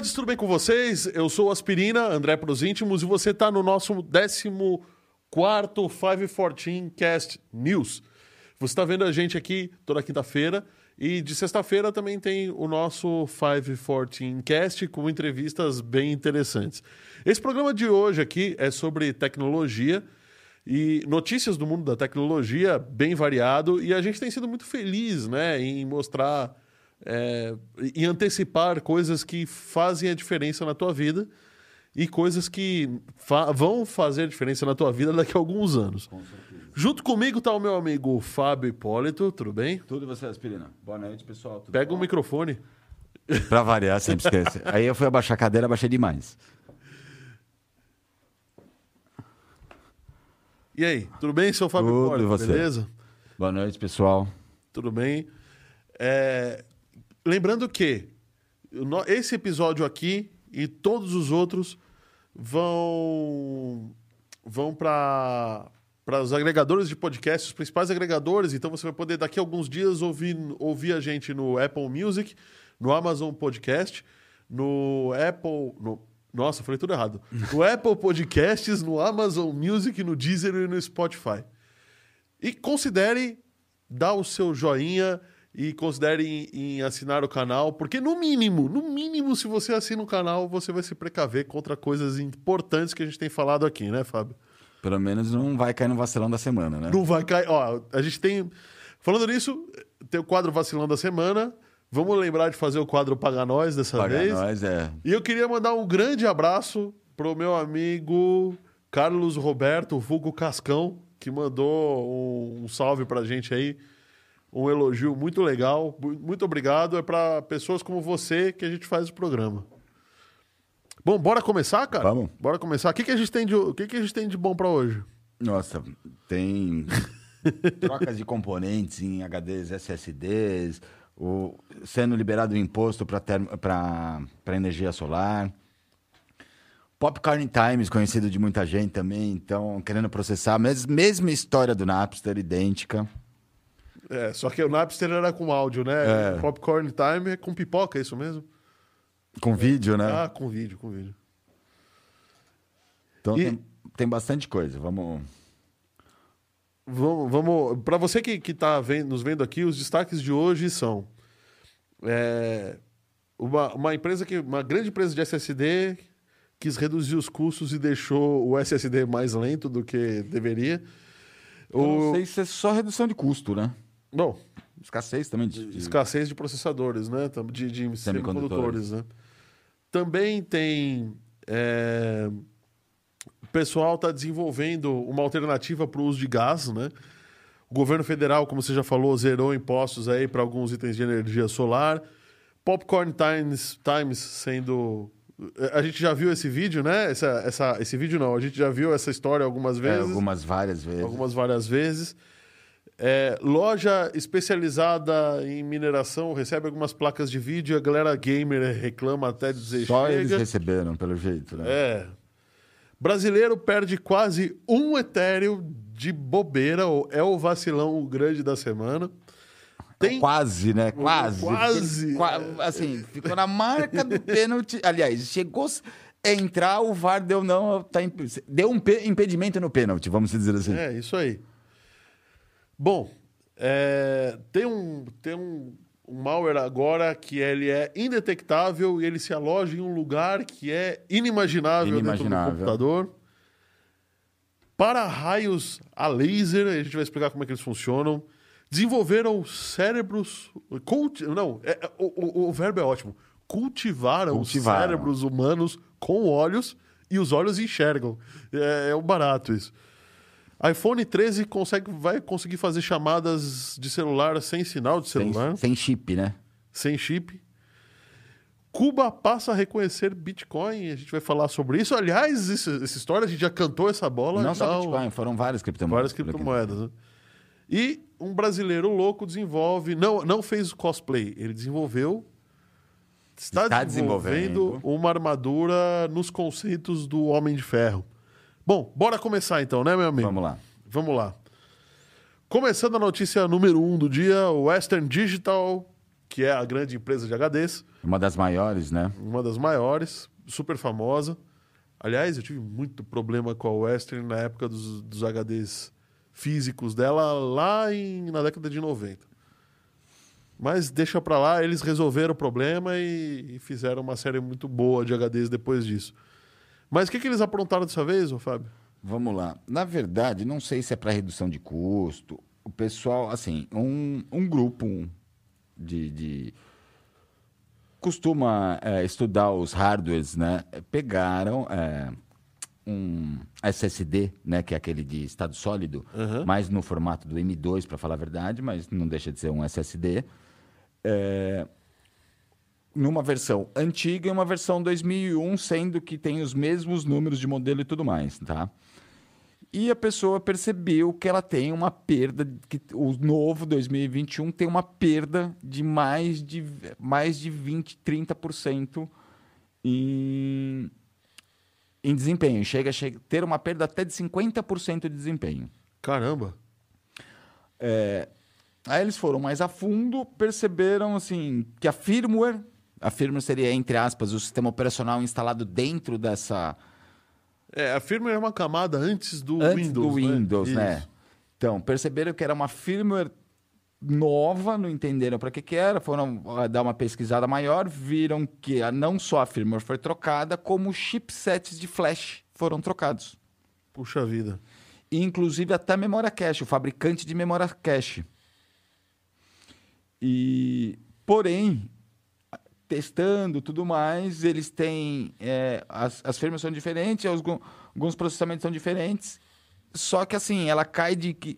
nerds, tudo bem com vocês? Eu sou Aspirina, André pros íntimos, e você está no nosso 14 514 Cast News. Você está vendo a gente aqui toda quinta-feira, e de sexta-feira também tem o nosso 514 Cast com entrevistas bem interessantes. Esse programa de hoje aqui é sobre tecnologia e notícias do mundo da tecnologia bem variado, e a gente tem sido muito feliz né, em mostrar é, e antecipar coisas que fazem a diferença na tua vida e coisas que fa vão fazer a diferença na tua vida daqui a alguns anos. Com Junto comigo está o meu amigo Fábio Hipólito, tudo bem? Tudo e você, Aspirina. Boa noite, pessoal. Tudo Pega o microfone. Para variar, sempre esquece. Aí eu fui abaixar a cadeira, abaixei demais. E aí, tudo bem, seu Fábio Tudo, Hipólito? e você? Beleza? Boa noite, pessoal. Tudo bem? É, Lembrando que esse episódio aqui e todos os outros vão vão para para os agregadores de podcast, os principais agregadores. Então você vai poder daqui a alguns dias ouvir ouvir a gente no Apple Music, no Amazon Podcast, no Apple, no nossa, falei tudo errado. No Apple Podcasts, no Amazon Music, no Deezer e no Spotify. E considere dar o seu joinha e considere em, assinar o canal, porque no mínimo, no mínimo, se você assina o canal, você vai se precaver contra coisas importantes que a gente tem falado aqui, né, Fábio? Pelo menos não vai cair no vacilão da semana, né? Não vai cair. Ó, a gente tem. Falando nisso, tem o quadro Vacilão da Semana. Vamos lembrar de fazer o quadro Paga Nós dessa Paga vez. nós, é. E eu queria mandar um grande abraço pro meu amigo Carlos Roberto, vulgo Cascão, que mandou um, um salve pra gente aí. Um elogio muito legal. Mu- Muito obrigado. É para pessoas como você que a gente faz o programa. Bom, bora começar, cara? Vamos. Bora começar. O que, que, a, gente tem de, o que, que a gente tem de bom pra hoje? Nossa, tem trocas de componentes em HDs, SSDs, o, sendo liberado o imposto para energia solar. Popcorn Times, conhecido de muita gente também, então querendo processar, mas mesma história do Napster, idêntica. É, só que o Napster era com áudio, né? É. Popcorn Time é com pipoca, é isso mesmo? Com vídeo, né? Ah, com vídeo, com vídeo. então e- tem, tem bastante coisa. Vamos. Vamos, vamos para você que que está nos vendo aqui, os destaques de hoje são é, uma, uma empresa que uma grande empresa de SSD quis reduzir os custos e deixou o SSD mais lento do que deveria. Eu não O, sei se é só redução de custo, né? Bom, Escassez também de. de- escassez de processadores, né? De, de Semicondutores. né? Também tem. é, o pessoal está desenvolvendo uma alternativa para o uso de gás, né? O governo federal, como você já falou, zerou impostos aí para alguns itens de energia solar. Popcorn Times, Times sendo. A gente já viu esse vídeo, né? Essa, essa, esse vídeo não, a gente já viu essa história algumas É, vezes algumas várias vezes. algumas várias vezes. É, loja especializada em mineração recebe algumas placas de vídeo, a galera gamer reclama até dizer Só chega. eles receberam, pelo jeito, né? É. Brasileiro perde quase um etéreo de bobeira, ou é o vacilão grande da semana. Tem Quase, né? Quase. Quase. Qua- assim, ficou na marca do pênalti. Aliás, chegou a entrar, o VAR deu não. Tá, imp- deu um pe- impedimento no pênalti, vamos dizer assim. É, isso aí. Bom, é, tem, um, tem um, um malware agora que ele é indetectável e ele se aloja em um lugar que é inimaginável, dentro Inimaginável. do computador. Para raios a laser, a gente vai explicar como é que eles funcionam. Desenvolveram cérebros. Culti, não, é- é- o, o- o verbo é ótimo. Cultivaram, Cultivaram. cérebros humanos com olhos e os olhos enxergam. É, é um barato isso. iPhone 13 consegue, vai conseguir fazer chamadas de celular sem sinal de Sem, celular, sem chip, né? sem chip. Cuba passa a reconhecer Bitcoin, a gente vai falar sobre isso. Aliás, isso- essa história, a gente já cantou essa bola. Não só Bitcoin, foram várias criptomoedas. Várias criptomoedas. Né? E um brasileiro louco desenvolve. Não, não fez cosplay, ele desenvolveu. Está, Está desenvolvendo, desenvolvendo. uma armadura nos conceitos do Homem de Ferro. Bom, bora começar então, né, meu amigo? Vamos lá. Vamos lá. Começando a notícia número um do dia, o Western Digital, que é a grande empresa de HDs, Uma das maiores, né? Uma das maiores, super famosa. Aliás, eu tive muito problema com a Western na época dos, dos HDs físicos dela, lá em, na década de 90. Mas deixa pra lá, eles resolveram o problema e, e fizeram uma série muito boa de HDs depois disso. Mas o que, que eles aprontaram dessa vez, ô Fábio? Vamos lá. Na verdade, não sei se é para redução de custo. O pessoal, assim, um, um grupo de, de costuma é, estudar os hardwares, né? Pegaram é, um SSD, né? Que é aquele de estado sólido, Uhum. mais no formato do M2, para falar a verdade, mas não deixa de ser um SSD. É, numa versão antiga e uma versão 2001, sendo que tem os mesmos números de modelo e tudo mais, tá? E a pessoa percebeu que ela tem uma perda, que o novo 2021 tem uma perda de mais de, mais de 20, 30% em, em desempenho. Chega a ter uma perda até de 50% de desempenho. Caramba. Aí eles foram mais a fundo, perceberam assim que a firmware, a firmware seria entre aspas o sistema operacional instalado dentro dessa É, a firmware é uma camada antes do antes Windows. do Windows, né? Isso. Então perceberam que era uma firmware nova, não entenderam para que que era, foram ah, dar uma pesquisada maior, viram que a- não só a firmware foi trocada, como chipsets de flash foram trocados. Puxa vida. Inclusive até memória cache, o fabricante de memória cache. E, porém, testando tudo mais, eles têm. é, as, as firmas são diferentes, algum- alguns processamentos são diferentes. Só que assim, ela cai de que.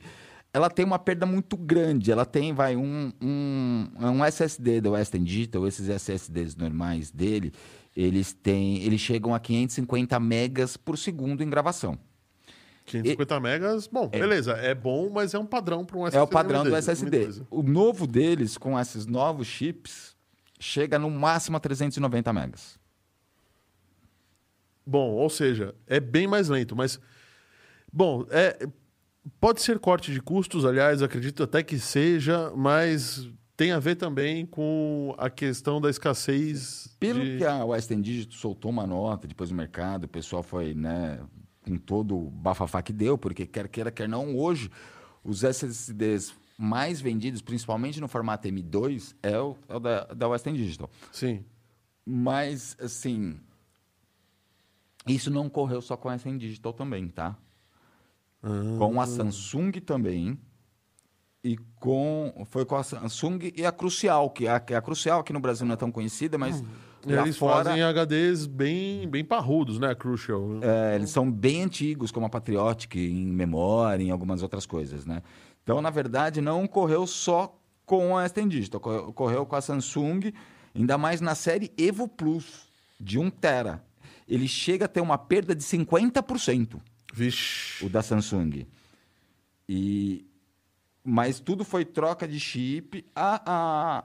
Ela tem uma perda muito grande. Ela tem, vai, um, um, um SSD da Western Digital, esses SSDs normais dele, eles têm. Eles chegam a 550 megas por segundo em gravação. 550 megas, bom, beleza, é bom, mas é um padrão para um SSD. É o padrão do M2, SSD. M2. O novo deles, com esses novos chips, chega no máximo a 390 megas. Bom, ou seja, é bem mais lento, mas. Bom, é, pode ser corte de custos, aliás, acredito até que seja, mas tem a ver também com a questão da escassez. Pelo de... que a Western Digital soltou uma nota depois do mercado, o pessoal foi, né, com todo o bafafá que deu, porque quer queira, quer não, hoje, os SSDs mais vendidos, principalmente no formato M2, é o, é o da, da Western Digital. Sim. Mas, assim, isso não ocorreu só com a Western Digital também, tá? Com a Samsung também. E com. Foi com a Samsung e a Crucial, que a, que a Crucial aqui no Brasil não é tão conhecida, mas lá Eles fora. fazem HDs bem, bem parrudos, né? Crucial. É, eles são bem antigos, como a Patriotic, em memória, em algumas outras coisas, né? Então, na verdade, não ocorreu só com a Western Digital, ocorreu- ocorreu com a Samsung, ainda mais na série Evo Plus, de 1 tera. Ele chega a ter uma perda de 50%, Vixe. o da Samsung. E... Mas tudo foi troca de chip. A, a...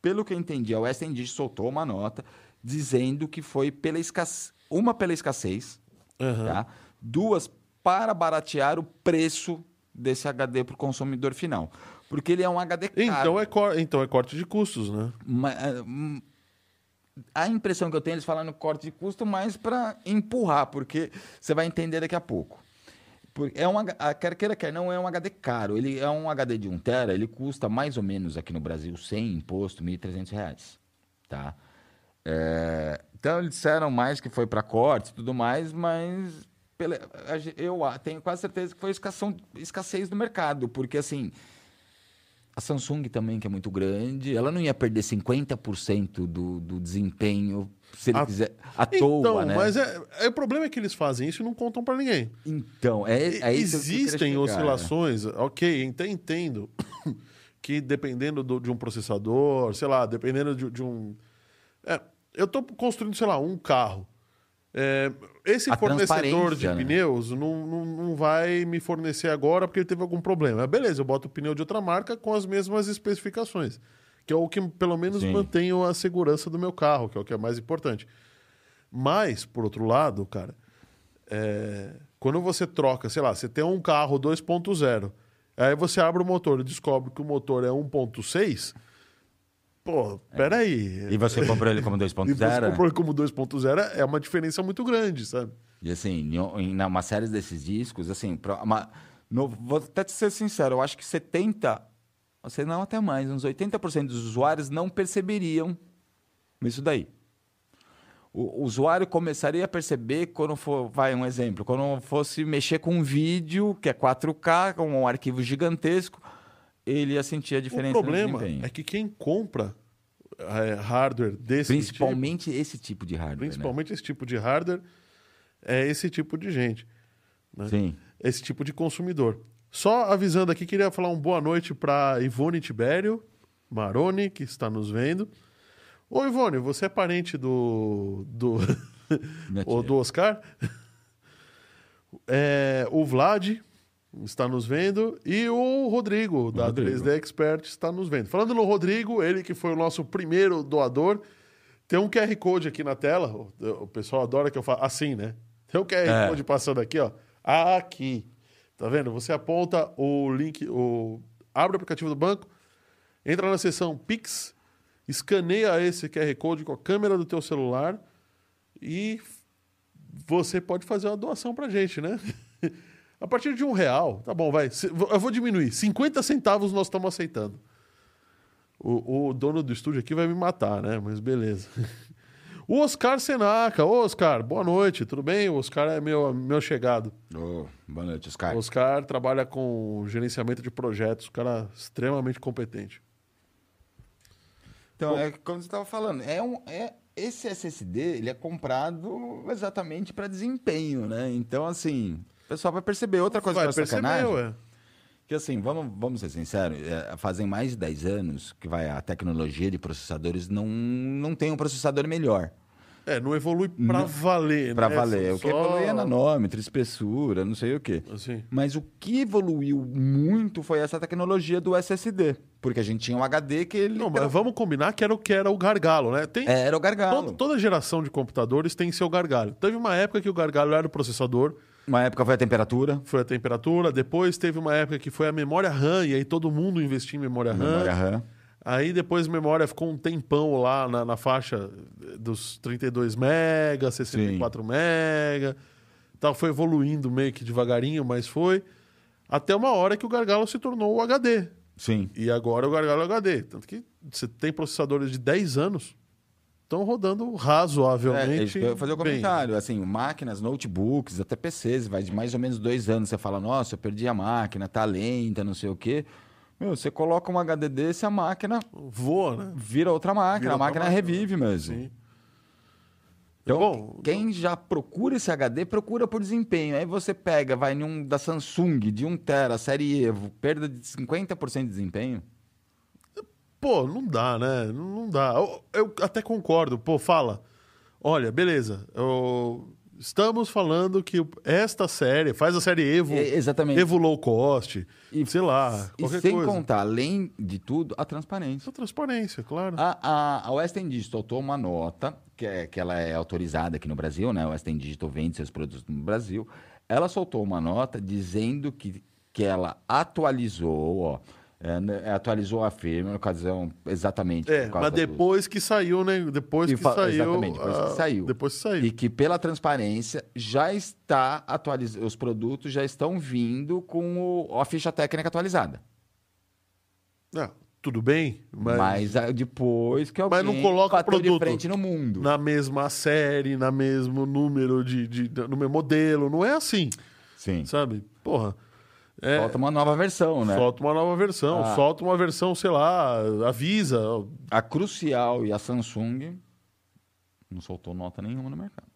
Pelo que eu entendi, a Western Digital soltou uma nota dizendo que foi pela escassez, uma pela escassez, Aham. tá? Duas, para baratear o preço desse HD para o consumidor final. Porque ele é um HD caro. Então é, então é corte de custos, né? Ma- ah, hum, A impressão que eu tenho, eles falando corte de custo, mais para empurrar, porque você vai entender daqui a pouco. É um, a- quer queira, quer não, é um HD caro. Ele é um HD de 1 tera, ele custa mais ou menos aqui no Brasil, sem imposto, 1.300 reais, tá? É, então, eles disseram mais que foi para corte e tudo mais, mas eu tenho quase certeza que foi escassão- escassez do mercado, porque assim, a Samsung também, que é muito grande, ela não ia perder 50% do, do desempenho se ele A- quiser à Então, toa, né? mas é, é, o problema é que eles fazem isso e não contam para ninguém. Então, é, é isso que Existem chegar. oscilações, ok, até entendo que dependendo do- de um processador, sei lá, dependendo de, de um. É, eu estou construindo, sei lá, um carro. É, esse A fornecedor de né? pneus não, não, não vai me fornecer agora porque ele teve algum problema. Beleza, eu boto o pneu de outra marca com as mesmas especificações, que é o que pelo menos Sim. mantém a segurança do meu carro, que é o que é mais importante. Mas, por outro lado, cara, é, quando você troca, sei lá, você tem um carro 2.0, aí você abre o motor e descobre que o motor é 1.6, Pô, peraí. E você comprou ele como E você 2.0? comprou ele como 2.0 é uma diferença muito grande, sabe? E assim, em, em uma série desses discos, assim, uma- no- vou até te ser sincero, eu acho que 70, você não até mais, uns 80% dos usuários não perceberiam isso daí. O, o usuário começaria a perceber quando for, vai um exemplo, quando fosse mexer com um vídeo que é 4K, com um arquivo gigantesco, ele ia sentir a O diferença problema no desempenho. é que quem compra é, hardware desse Principalmente esse tipo de tipo, hardware. né? principalmente esse tipo de hardware, é esse tipo de gente, né? Sim. esse tipo de consumidor. Só avisando aqui, queria falar um boa noite para Ivone Tibério Maroni, que está nos vendo. Ô, Ivone, você é parente do, do, ou do Oscar? É, o Vlad está nos vendo e o Rodrigo, da Rodrigo. 3D Expert, está nos vendo. Falando no Rodrigo, ele que foi o nosso primeiro doador, tem um QR Code aqui na tela. O, pessoal adora que eu falo assim, né? Tem um QR É. Code passando aqui, ó. Aqui. Tá vendo? Você aponta o link, o abre o aplicativo do banco, entra na seção Pix, escaneia esse QR Code com a câmera do teu celular e você pode fazer uma doação pra gente, né? A partir de um real, tá bom, vai. Eu vou diminuir. 50 centavos nós estamos aceitando. O, o dono do estúdio aqui vai me matar, né? Mas beleza. O Oscar Senaca. Ô, Oscar, boa noite, tudo bem? O Oscar é meu, meu chegado. Ô, boa noite, Oscar. O Oscar trabalha com gerenciamento de projetos, cara extremamente competente. Então, é como você estava falando, é um, é, esse SSD ele é comprado exatamente para desempenho, né? Então, assim, o pessoal vai perceber outra coisa vai que é perceber, sacanagem. ué. Que assim, vamos, vamos ser sinceros, é, fazem mais de 10 anos que vai a tecnologia de processadores não, não tem um processador melhor. É, não evolui pra Não- valer, Para né? valer. Só- O que evolui é nanômetro, espessura, não sei o quê. Assim. Mas o que evoluiu muito foi essa tecnologia do SSD. Porque a gente tinha um HD que ele. Não, mas vamos combinar que era o que era o gargalo, né? Tem, Era o gargalo. toda, toda geração de computadores tem seu gargalo. Teve uma época que o gargalo era o processador, Uma época foi a temperatura. foi a temperatura. Depois teve uma época que foi a memória RAM, e aí todo mundo investia em memória RAM. Memória RAM. Aí depois memória ficou um tempão lá na, na faixa dos 32 mega, 64 mega. Tal, foi evoluindo meio que devagarinho, mas foi. Até uma hora que o gargalo se tornou o HD. Sim. E agora o gargalo é HD. Tanto que você tem processadores de 10 anos estão rodando razoavelmente. É, eu fazer o bem. comentário. Assim, máquinas, notebooks, até PCs, vai de mais ou menos dois anos. Você fala, nossa, eu perdi a máquina, tá lenta, não sei o quê. Meu, você coloca um HD desse, a máquina Voa, né? vira outra máquina. Vira a máquina máquina. revive mesmo. Sim. Então, Bom, quem já procura esse HD, procura por desempenho. Aí você pega, vai em um da Samsung, de 1 tera, série Evo, perda de 50% de desempenho. Pô, não dá, né? Não dá. Eu, eu até concordo. Pô, fala. Olha, beleza. eu- Estamos falando que esta série, faz a série Evo, É, exatamente. Evo Low Cost, E- sei lá, E sem coisa. contar, além de tudo, a transparência. Essa transparência, claro. A, a, a Western Digital soltou uma nota, que, é, que ela é autorizada aqui no Brasil, né? A Western Digital vende seus produtos no Brasil. Ela soltou uma nota dizendo que, que ela atualizou, ó, é, né, atualizou a firma, no caso, exatamente. É, por causa mas do- depois que saiu, né? Depois E que saiu. Exatamente, depois que ah, saiu. Depois que saiu. E que pela transparência já está atualizado, os produtos já estão vindo com o- a ficha técnica atualizada. Ah, tudo bem, mas, Mas, ah, depois que alguém Mas não coloca o bateu de produto frente no mundo. na mesma série, na mesmo número de, de- no mesmo modelo. Não é assim, Sim. sabe? Porra. É, Falta uma nova versão, né? Solta uma nova versão. Ah. Solta uma versão, sei lá, avisa. A Crucial e a Samsung não soltou nota nenhuma no mercado.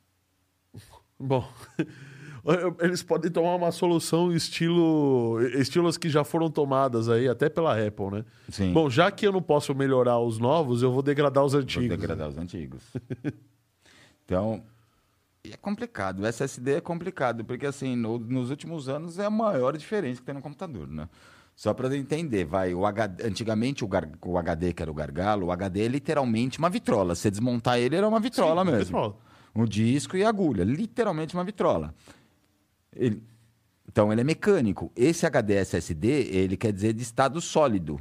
Bom, eles podem tomar uma solução estilo estilos que já foram tomadas aí, até pela Apple, né? Sim. Bom, já que eu não posso melhorar os novos, eu vou degradar os Vou antigos. degradar os antigos. então, é complicado. O SSD é complicado, porque assim, no- nos últimos anos é a maior diferença que tem no computador, né? Só para entender, vai, o HD, antigamente o, gar- o HD, que era o gargalo, o HD é literalmente uma vitrola. Se desmontar ele, era uma vitrola Sim, mesmo. vitrola. Um disco e agulha, literalmente uma vitrola. Ele- então ele é mecânico. Esse HD SSD, ele quer dizer de estado sólido.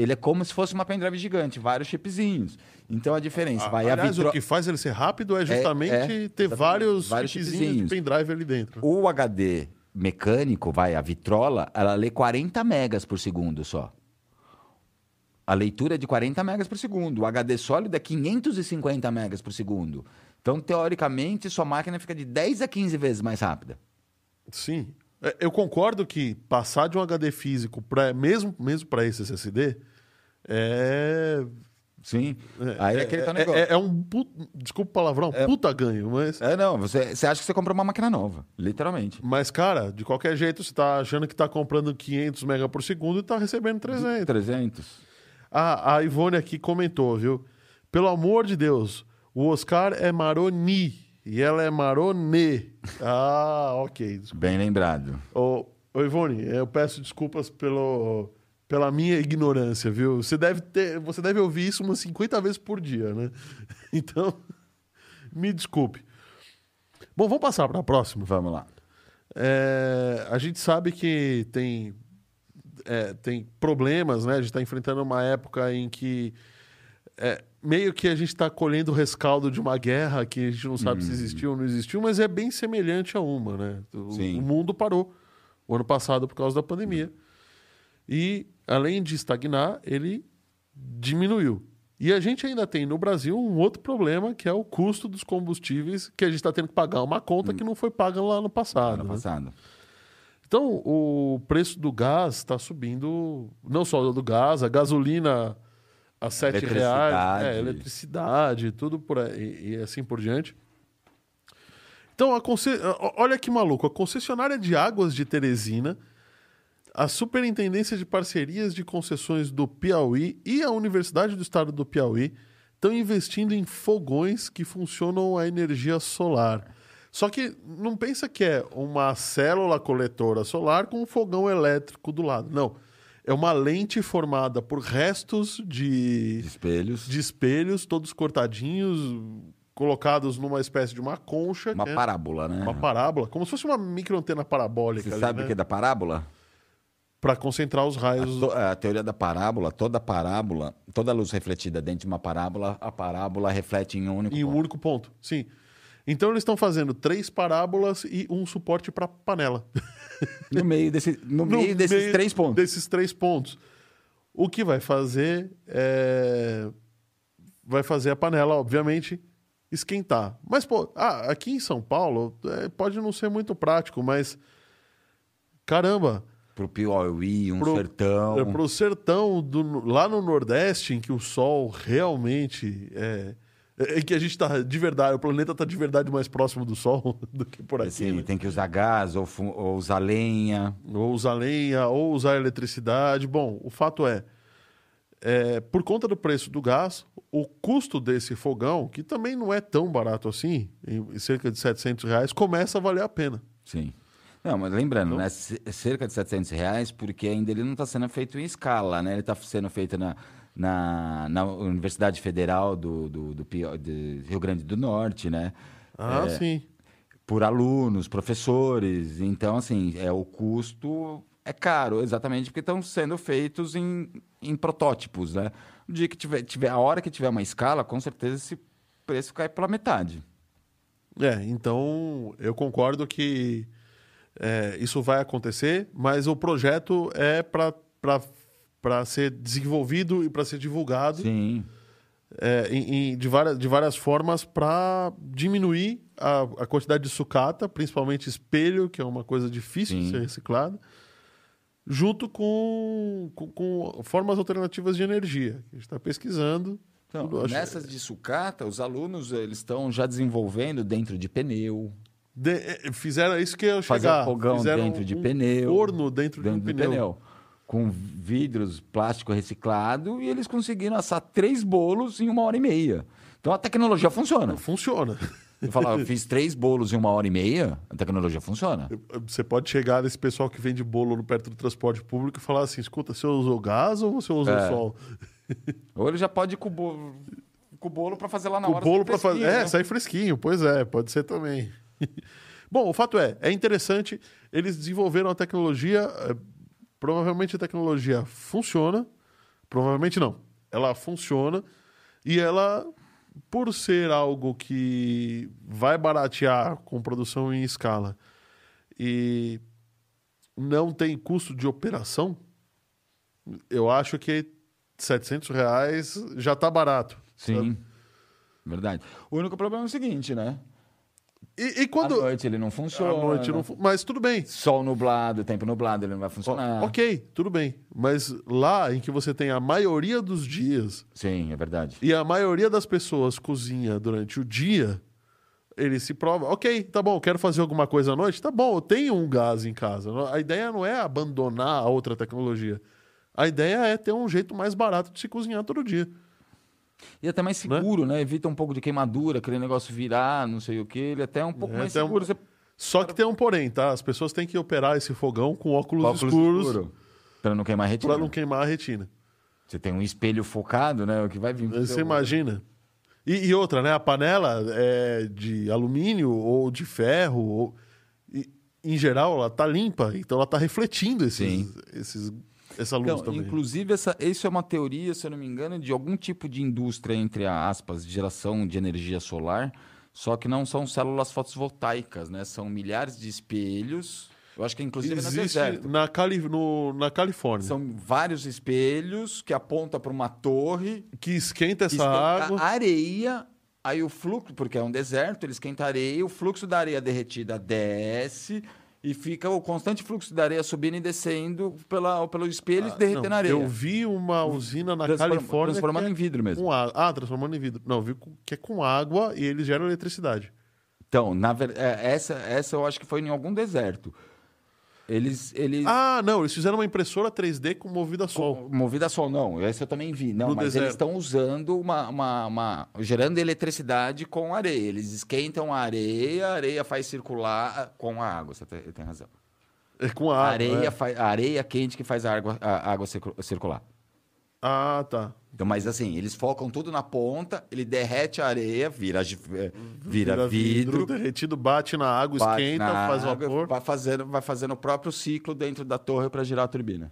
Ele é como se fosse uma pendrive gigante, vários chipzinhos. Então a diferença vai Aliás, a vitro... o que faz ele ser rápido é É, justamente é, ter exatamente. vários, Vários chipzinhos de chipzinhos. pendrive ali dentro. O HD mecânico, vai, a vitrola, ela lê 40 megas por segundo só. A leitura é de 40 megas por segundo. O HD sólido é 550 megas por segundo. Então, teoricamente, sua máquina fica de 10 a 15 vezes mais rápida. Sim. É, Eu concordo que passar de um HD físico, pra, mesmo, mesmo para esse SSD, é. Sim. Aí é, aquele é, tal negócio. é- é um. pu- Desculpa o palavrão, puta ganho, mas. É, não, você, você acha que você comprou uma máquina nova, literalmente. Mas, cara, de qualquer jeito, você tá achando que tá comprando 500 mega por segundo e tá recebendo 300. 300. Ah, a Ivone aqui comentou, viu? Pelo amor de Deus, o Oscar é Maroni e ela é Marone. Ah, ok. Desculpa. Bem lembrado. Ô, ô, Ivone, eu peço desculpas pelo, pela minha ignorância, viu? Você deve, ter, você deve ouvir isso umas 50 vezes por dia, né? Então, me desculpe. Bom, vamos passar para a próxima. Vamos lá. É, a gente sabe que tem, é, tem problemas, né? A gente está enfrentando uma época em que é, meio que a gente está colhendo o rescaldo de uma guerra que a gente não sabe se existiu ou não existiu, mas é bem semelhante a uma, né? O, o mundo parou o ano passado por causa da pandemia. E, além de estagnar, ele diminuiu. E a gente ainda tem no Brasil um outro problema, que é o custo dos combustíveis, que a gente está tendo que pagar uma conta que não foi paga lá no passado. Ano né? passado. Então, o preço do gás está subindo, não só do gás, a gasolina a sete reais, Eletricidade. é, eletricidade, tudo por aí, e assim por diante. Então, conce- olha que maluco, a concessionária de águas de Teresina, a Superintendência de Parcerias de Concessões do Piauí e a Universidade do Estado do Piauí estão investindo em fogões que funcionam a energia solar. Só que não pensa que é uma célula coletora solar com um fogão elétrico do lado. Não. É uma lente formada por restos de, Espelhos. de espelhos, todos cortadinhos, colocados numa espécie de uma concha. Uma que é parábola, né? uma parábola, como se fosse uma microantena parabólica. Você ali, sabe né? o que é da parábola? Para concentrar os A, raios. to- a teoria da parábola, toda parábola, toda luz refletida dentro de uma parábola, a parábola reflete em um único em um ponto. único ponto. Sim. Então eles estão fazendo três parábolas e um suporte para panela. No meio, desse, no meio desses meio três pontos. Desses três pontos. O que vai fazer é. Vai fazer a panela, obviamente, esquentar. Mas, pô, ah, aqui em São Paulo é, pode não ser muito prático, mas. Caramba, Pro Piauí, um Pro- sertão. é pro sertão do, lá no Nordeste, em que o sol realmente é. É que a gente tá de verdade, o planeta tá de verdade mais próximo do Sol do que por aqui. Assim, né? tem que usar gás ou, ou usar lenha. Ou usar lenha, ou usar eletricidade. Bom, o fato é, é, por conta do preço do gás, o custo desse fogão, que também não é tão barato assim, em cerca de 700 reais, começa a valer a pena. Sim. Não, mas lembrando, né, c- cerca de 700 reais, porque ainda ele não está sendo feito em escala, né? Ele está sendo feito na, na, na Universidade Federal do, do, do de Rio Grande do Norte, né? Ah, É, sim. Por alunos, professores. Então, assim, é, o custo é caro, exatamente porque estão sendo feitos em, em protótipos, né? No dia que tiver, tiver, a hora que tiver uma escala, com certeza esse preço cai pela metade. É, então eu concordo que é, isso vai acontecer, mas o projeto é para ser desenvolvido e para ser divulgado Sim. é, em- em- de, várias, de várias formas para diminuir a, a quantidade de sucata, principalmente espelho, que é uma coisa difícil de Sim. ser reciclada, junto com, com, com formas alternativas de energia. A gente está pesquisando. Então, tudo, acho- nessas de sucata, os alunos eles estão já desenvolvendo dentro de pneu, de- é, fizeram isso que eu fazer chegar. fogão fizeram dentro de um pneu, forno dentro, dentro de um do pneu. Com vidros plástico reciclado e eles conseguiram assar três bolos em uma hora e meia. Então a tecnologia funciona. Funciona. Eu falo, eu fiz três bolos em uma hora e meia, a tecnologia funciona. Você pode chegar nesse pessoal que vende bolo perto do transporte público e falar assim: escuta, você usou gás ou você usou É. sol? Ou ele já pode ir com o bolo, com o bolo para fazer lá na o hora. bolo sai para fazer. É, né? sai fresquinho, pois é, pode ser também. Bom, o fato é, é interessante, eles desenvolveram a tecnologia, é, provavelmente a tecnologia funciona, Provavelmente não. Ela funciona e ela, por ser algo que vai baratear com produção em escala e não tem custo de operação, eu acho que 700 reais já está barato. Sim. sabe? Verdade. O único problema é o seguinte, né? E, e quando. À noite ele não funciona. À noite não Mas tudo bem. Sol nublado, tempo nublado, ele não vai funcionar. ok, tudo bem. Mas lá em que você tem a maioria dos dias Sim, é verdade. e a maioria das pessoas cozinha durante o dia, ele se prova. Ok, tá bom, quero fazer alguma coisa à noite? Tá bom, eu tenho um gás em casa. A ideia não é abandonar a outra tecnologia. A ideia é ter um jeito mais barato de se cozinhar todo dia. E até mais seguro, né? Evita um pouco de queimadura, aquele negócio virar, não sei o que. Ele até é um pouco É, mais um- seguro. Você... Só que tem um porém, tá? As pessoas têm que operar esse fogão com óculos, Óculos escuros escuro, Pra não queimar a retina. para não queimar a retina. Você tem um espelho focado, né? O que vai vir. Você imagina. E, e outra, né? A panela é de alumínio ou de ferro. Ou... e, em geral, ela tá limpa, então ela tá refletindo esses, Sim. esses, essa luz Então, também. inclusive, essa, isso é uma teoria, se eu não me engano, de algum tipo de indústria, entre aspas, de geração de energia solar, só que não são células fotovoltaicas, né? São milhares de espelhos. Eu acho que inclusive no Existe deserto. na, Cali... no, na Califórnia. São vários espelhos que apontam para uma torre Que esquenta essa esquenta água. areia, aí o fluxo, porque é um deserto, ele esquenta a areia, o fluxo da areia derretida desce e fica o constante fluxo da areia subindo e descendo pela, pelo espelho e derretendo Ah, Não, a areia. Eu vi uma usina na Califórnia. transformando é em vidro mesmo. Ah, transformando em vidro. Não, eu vi que é com água e eles geram eletricidade. Então, na é, essa, essa eu acho que foi em algum deserto. Eles, eles Ah, não, eles fizeram uma impressora 3D com movida a sol. movida a sol, não. Essa eu também vi. Não, No mas deserto. eles estão usando uma, uma, uma- gerando eletricidade com areia. Eles esquentam a areia, a areia faz circular com a água. Você tem, tem razão. É com A água. areia, é. faz, areia quente que faz a água, a água circu- circular. Ah, tá. Então, mas assim, eles focam tudo na ponta, ele derrete a areia, vira, gi- é, vira, vidro, derretido, bate na água, bate esquenta, na faz água, vapor. Vai fazendo, vai fazendo o próprio ciclo dentro da torre para girar a turbina.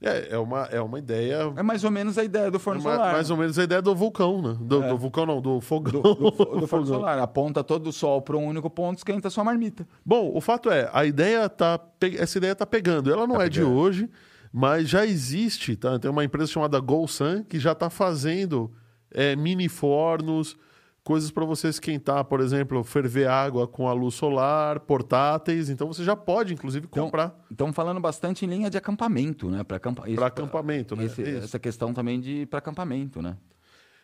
É, é, uma, é uma ideia. É mais ou menos a ideia do é forno ma- solar. mais ou menos a ideia do vulcão, né? Do, do vulcão, não, do fogão. do, do, do forno Fogão. solar. Aponta todo o sol para um único ponto, esquenta sua marmita. Bom, o fato é, a ideia tá. Essa ideia tá pegando. Ela não Tá é de pegando. hoje, mas já existe, tá? Tem uma empresa chamada GoSun que já está fazendo é, mini fornos, coisas para você esquentar, por exemplo, ferver água com a luz solar, portáteis. Então você já pode, inclusive, Então, comprar Estão falando bastante em linha de acampamento, né? Para para acampamento, né? esse- essa questão também de para acampamento, né?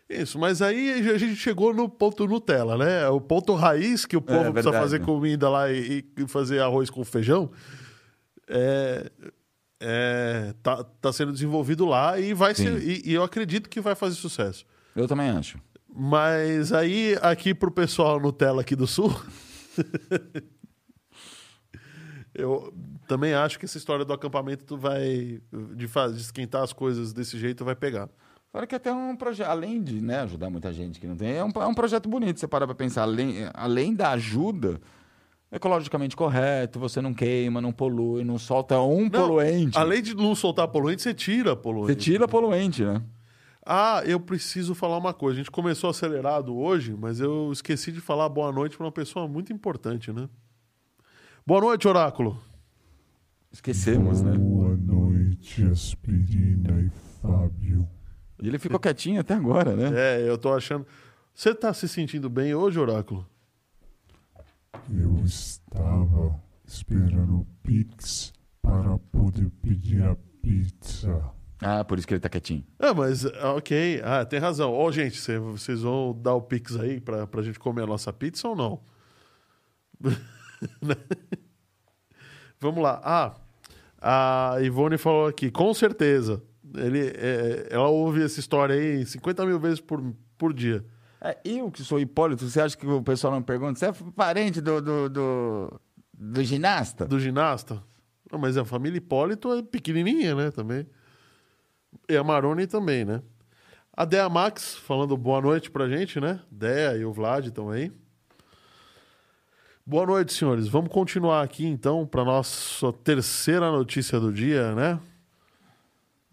Isso, mas aí a gente chegou no ponto Nutella, né? O ponto raiz que o povo precisa É verdade. fazer comida lá e, e fazer arroz com feijão. É, é, tá, tá sendo desenvolvido lá e vai ser. E, e eu acredito que vai fazer sucesso. Eu também acho. Mas aí, aqui pro pessoal Nutella aqui do sul. eu também acho que essa história do acampamento tu vai. De, faz, de esquentar as coisas desse jeito vai pegar. Fora que até um projeto, além de né, ajudar muita gente que não tem, é um, é um projeto bonito. Você para para pensar, além, além da ajuda, ecologicamente correto, você não queima, não polui, não solta um Não, poluente. Além de não soltar poluente, você tira poluente. Você tira poluente, né? Ah, eu preciso falar uma coisa. A gente começou acelerado hoje, mas eu esqueci de falar boa noite para uma pessoa muito importante, né? Boa noite, Oráculo. Esquecemos, né? Boa noite, Aspirina e Fábio. E ele ficou quietinho até agora, né? É, eu tô achando. Você tá se sentindo bem hoje, Oráculo? Eu estava esperando o Pix para poder pedir a pizza. Ah, por isso que ele tá quietinho. Ah, mas ah, ok. Ah, tem razão. Ó, gente, cê- vocês vão dar o Pix aí pra, pra gente comer a nossa pizza ou não? Vamos lá. Ah, a Ivone falou aqui, com certeza. Ele, é, ela ouve essa história aí 50 mil vezes por, por dia. É, eu que sou Hipólito, você acha que o pessoal não pergunta? Você é parente do, do, do, do ginasta? Do ginasta? Não, mas a família Hipólito é pequenininha, né? Também. E a Maroni também, né? A Dea Max falando boa noite pra gente, né? Dea e o Vlad estão aí. Boa noite, senhores. Vamos continuar aqui então para nossa terceira notícia do dia, né?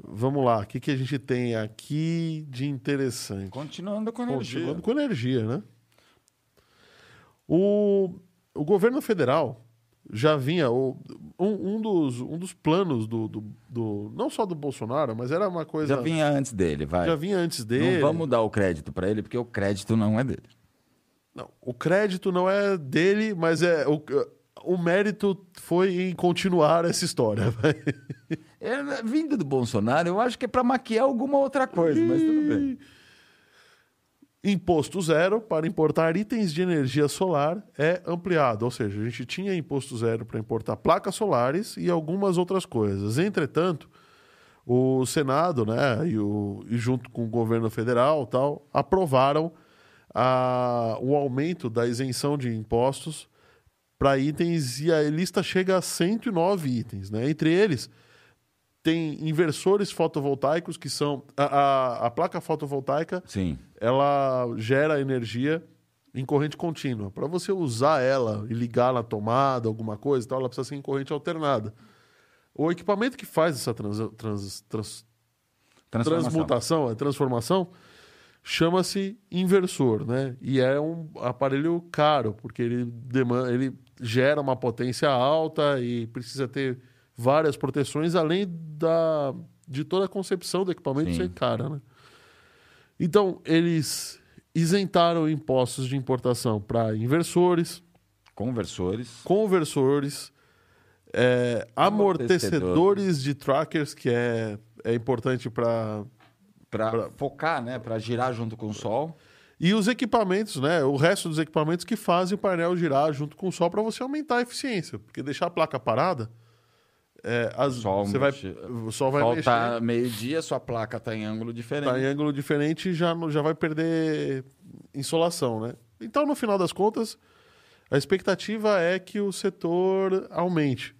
Vamos lá, o que, que a gente tem aqui de interessante? Continuando com energia. Continuando com energia, né? O, o governo federal já vinha. O, um, um dos, um dos planos do, do, do- Não só do Bolsonaro, mas era uma coisa. Já vinha antes dele, vai. já vinha antes dele. Não vamos dar o crédito pra ele, porque o crédito não é dele. Não, o crédito não é dele, mas é. O, o mérito foi em continuar essa história. É, vindo do Bolsonaro, eu acho que é pra maquiar alguma outra coisa, mas tudo bem. Imposto zero para importar itens de energia solar é ampliado, ou seja, a gente tinha imposto zero para importar placas solares e algumas outras coisas. Entretanto, o Senado, né, e, o, e junto com o governo federal, tal, aprovaram a, o aumento da isenção de impostos para itens e a lista chega a 109 itens, né? Entre eles tem inversores fotovoltaicos que são a, a, a placa fotovoltaica Sim. ela gera energia em corrente contínua. Para você usar ela e ligar na tomada, alguma coisa, e tal, ela precisa ser em corrente alternada. O equipamento que faz essa trans, trans- trans- Transformação. transmutação, a transformação, chama-se inversor, né? E é um aparelho caro, porque ele, demanda, ele gera uma potência alta e precisa ter várias proteções, além da, de toda a concepção do equipamento Sim. ser cara, né? Então, eles isentaram impostos de importação para inversores, Conversores. conversores, é, Amortecedor. amortecedores de trackers, que é, é importante para. Pra focar, né? Pra girar junto com o sol. E os equipamentos, né? O resto dos equipamentos que fazem o painel girar junto com o sol para você aumentar a eficiência. Porque deixar a placa parada, é, as, Sol você vai, o sol vai tá meio-dia, sua placa tá em ângulo diferente. tá em ângulo diferente e já, já vai perder insolação, né? Então, no final das contas, a expectativa é que o setor aumente.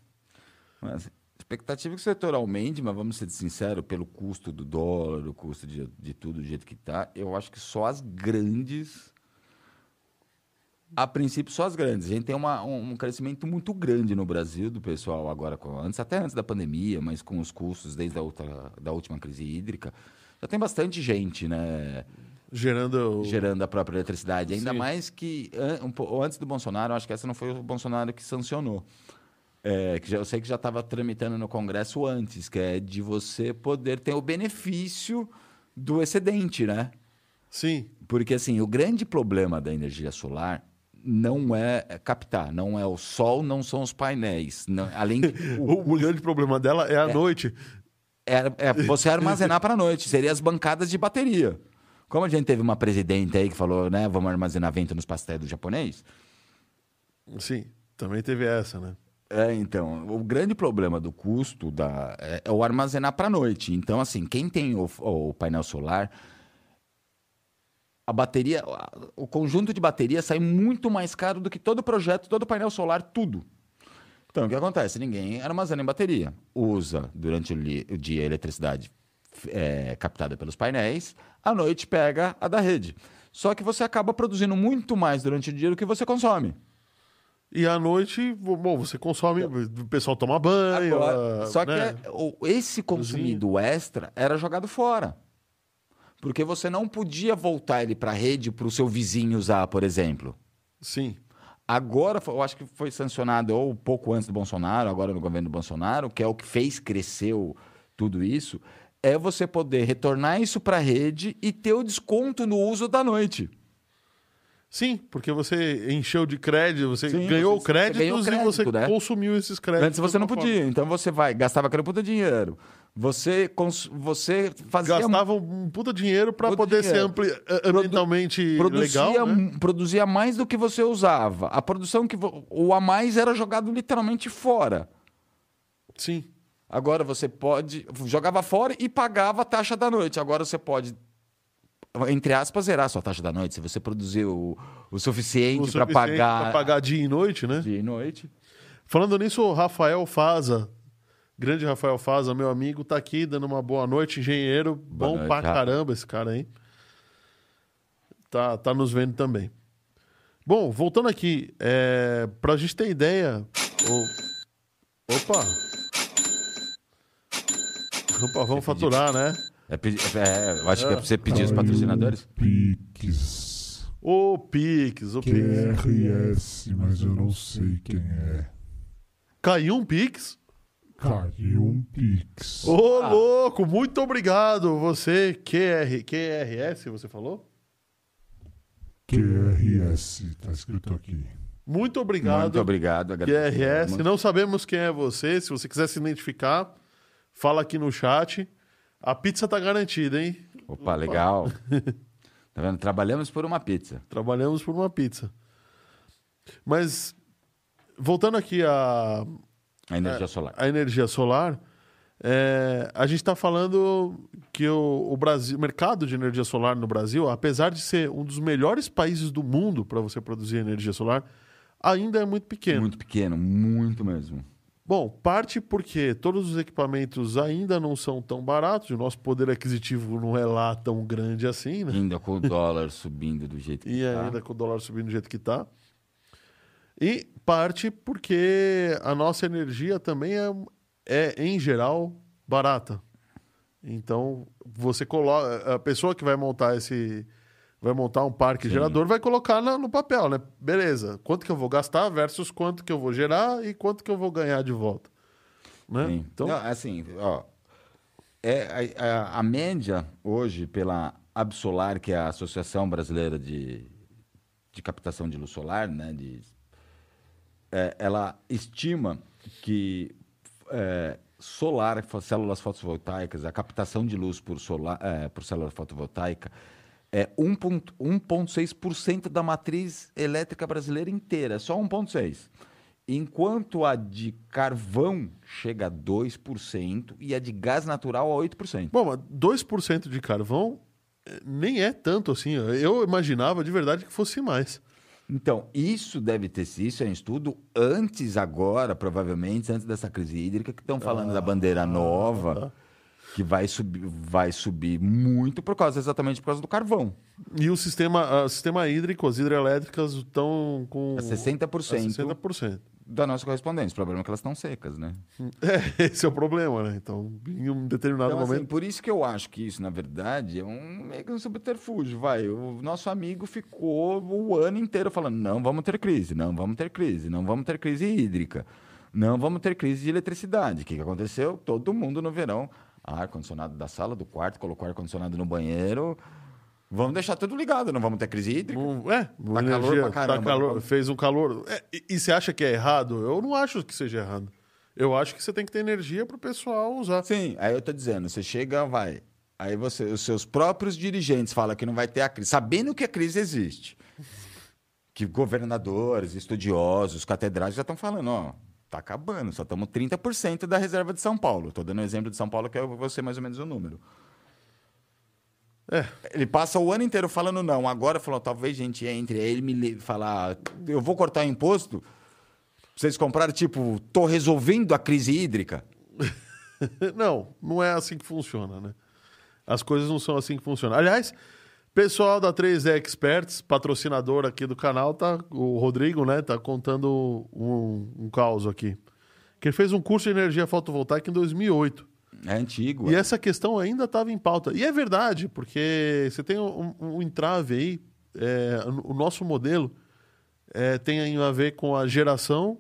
Mas, expectativa é que o setor aumente, mas vamos ser sinceros, pelo custo do dólar, o custo de, de tudo do jeito que está, eu acho que só as grandes. A princípio, só as grandes. A gente tem uma- um, um crescimento muito grande no Brasil do pessoal agora, com- antes, até antes da pandemia, mas com os custos desde a outra, da última crise hídrica. Já tem bastante gente, né? Gerando. gerando a própria eletricidade. Ainda Sim. mais que an- um antes do Bolsonaro, acho que essa não foi o Bolsonaro que sancionou. É, que já- eu sei que já estava tramitando no Congresso antes, que é de você poder ter o benefício do excedente, né? Sim. Porque assim, o grande problema da energia solar não é captar, não é o sol, não são os painéis. Não- além o- O, grande problema dela é a noite. é, é você armazenar para a noite, seria as bancadas de bateria. Como a gente teve uma presidente aí que falou, né, vamos armazenar vento nos pastéis do japonês, Sim, também teve essa, né? É, então, o grande problema do custo da, é, é o armazenar para noite. Então, assim, quem tem o, o painel solar, a bateria, o conjunto de bateria sai muito mais caro do que todo projeto, todo painel solar, tudo. Então, o que acontece? Ninguém armazena em bateria. Usa durante o dia a eletricidade é, captada pelos painéis, à noite pega a da rede. Só que você acaba produzindo muito mais durante o dia do que você consome. E à noite, bom, você consome, o pessoal toma banho. Agora, ah, só que né? é- o- esse consumido extra era jogado fora. Porque você não podia voltar ele para a rede para o seu vizinho usar, por exemplo. Sim. Agora, eu acho que foi sancionado ou pouco antes do Bolsonaro, agora no governo do Bolsonaro, que é o que fez crescer tudo isso, é você poder retornar isso para a rede e ter o desconto no uso da noite. Sim, porque você encheu de crédito, você Sim, ganhou você- créditos você ganhou e você crédito, né? consumiu esses créditos. Antes você não podia, então você vai, gastava aquele puta dinheiro. Você, cons- você fazia Gastava um puta dinheiro para poder dinheiro. ser ampli... eh, ambientalmente produzia, legal, né? produzia mais do que você usava. A produção que o a mais era jogado literalmente fora. Sim. Agora você pode jogava fora e pagava a taxa da noite. Agora você pode entre aspas zerar a sua taxa da noite se você produzir o, o O suficiente para suficiente pagar pra pagar dia e noite, né? dia e noite. Falando nisso, o Rafael Faza, grande Rafael Faza, meu amigo, tá aqui dando uma boa noite, engenheiro, bom noite, pra caramba esse cara aí. Tá, tá nos vendo também. Bom, voltando aqui, é, pra gente ter ideia. o- Opa! Opa, vamos faturar, né? É, pedi- é, eu acho que é pra você pedir os patrocinadores. Pix. O Pix, o Pix. QRS, mas eu não sei quem é. Caiu um Pix? Caiu um Pix. Ô, Ah. louco, muito obrigado. Você, QR, QRS, você falou? QRS, tá escrito aqui. Muito obrigado. Muito obrigado. agradeço. QRS. Não sabemos quem é você. Se você quiser se identificar, fala aqui no chat. A pizza tá garantida, hein? Opa, legal. tá vendo? Trabalhamos por uma pizza. Trabalhamos por uma pizza. Mas, voltando aqui a, A energia solar. a energia solar, é, a gente está falando que o, o Brasil, o mercado de energia solar no Brasil, apesar de ser um dos melhores países do mundo para você produzir energia solar, ainda é muito pequeno. Muito pequeno, muito mesmo. Bom, parte porque todos os equipamentos ainda não são tão baratos, e o nosso poder aquisitivo não é lá tão grande assim, né? Ainda com o dólar subindo do jeito que E tá. ainda com o dólar subindo do jeito que está. E parte porque a nossa energia também é, é, em geral, barata. Então, você coloca. A pessoa que vai montar esse. Vai montar um parque Sim. gerador, vai colocar na- no papel, né? Beleza. Quanto que eu vou gastar versus quanto que eu vou gerar e quanto que eu vou ganhar de volta. Né? Sim. Então, Não, assim, ó, é, a, a- a média hoje pela Absolar, que é a Associação Brasileira de, de Captação de Luz Solar, né, de, é, ela estima que é, solar, células fotovoltaicas, a captação de luz por, solar, é, por célula fotovoltaica é 1,6% 1,6% da matriz elétrica brasileira inteira, só 1,6%. Enquanto a de carvão chega a 2% e a de gás natural a 8%. Bom, mas 2% de carvão eh, nem é tanto assim. Eu imaginava de verdade que fosse mais. Então, isso deve ter sido, isso é um estudo antes agora, provavelmente, antes dessa crise hídrica, que estão falando da bandeira nova, que vai subir, vai subir muito por causa, exatamente por causa do carvão. E o sistema, o sistema hídrico, as hidrelétricas estão com. A 60%, a 60%. da nossa correspondência. O problema é que elas estão secas, né? É, esse é o problema, né? Então, em um determinado Então, assim, momento. por isso que eu acho que isso, na verdade, é um meio que um subterfúgio, vai. O nosso amigo ficou o ano inteiro falando: não vamos ter crise, não vamos ter crise, não vamos ter crise hídrica, não vamos ter crise de eletricidade. O que, que aconteceu? Todo mundo no verão, ar-condicionado da sala, do quarto, colocou ar-condicionado no banheiro. Vamos deixar tudo ligado, não vamos ter crise hídrica. Um- é, calor energia, pra caramba. tá calor, fez um calor. É, e, e você acha que é errado? Eu não acho que seja errado. Eu acho que você tem que ter energia para o pessoal usar. Sim, aí eu tô dizendo, você chega, vai. Aí você, os seus próprios dirigentes falam que não vai ter a crise, sabendo que a crise existe. Que governadores, estudiosos, catedrais já estão falando, ó, tá acabando, só estamos 30% da reserva de São Paulo. Tô dando um exemplo de São Paulo que é você mais ou menos o número. É. Ele passa o ano inteiro falando não, agora falou, talvez gente entre, aí ele me falar, eu vou cortar o imposto. Vocês compraram, tipo, tô resolvendo a crise hídrica. Não, não é assim que funciona, né? As coisas não são assim que funcionam. Aliás, pessoal da 3D Experts, patrocinador aqui do canal, tá, o Rodrigo, né, tá contando um, um caos aqui. Que ele fez um curso de energia fotovoltaica em 2008. É antigo. E é. essa questão ainda estava em pauta. E é verdade, porque você tem um, um entrave aí. é, o nosso modelo é, tem a ver com a geração,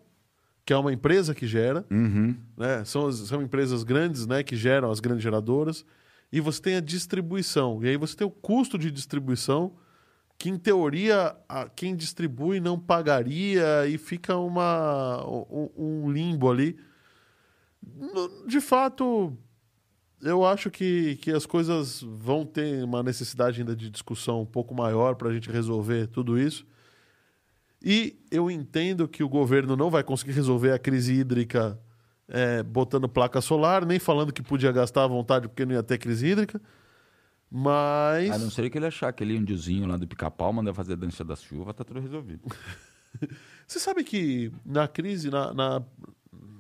que é uma empresa que gera. Uhum. né? São, são empresas grandes né, que geram as grandes geradoras. E você tem a distribuição. E aí você tem o custo de distribuição, que em teoria a- quem distribui não pagaria e fica uma, um, um limbo ali. De fato, eu acho que, que as coisas vão ter uma necessidade ainda de discussão um pouco maior para a gente resolver tudo isso. E eu entendo que o governo não vai conseguir resolver a crise hídrica é, botando placa solar, nem falando que podia gastar à vontade porque não ia ter crise hídrica. Mas. A não ser que ele achar aquele índiozinho lá do pica-pau, manda fazer a dança da chuva, tá tudo resolvido. Você sabe que na crise, na, na,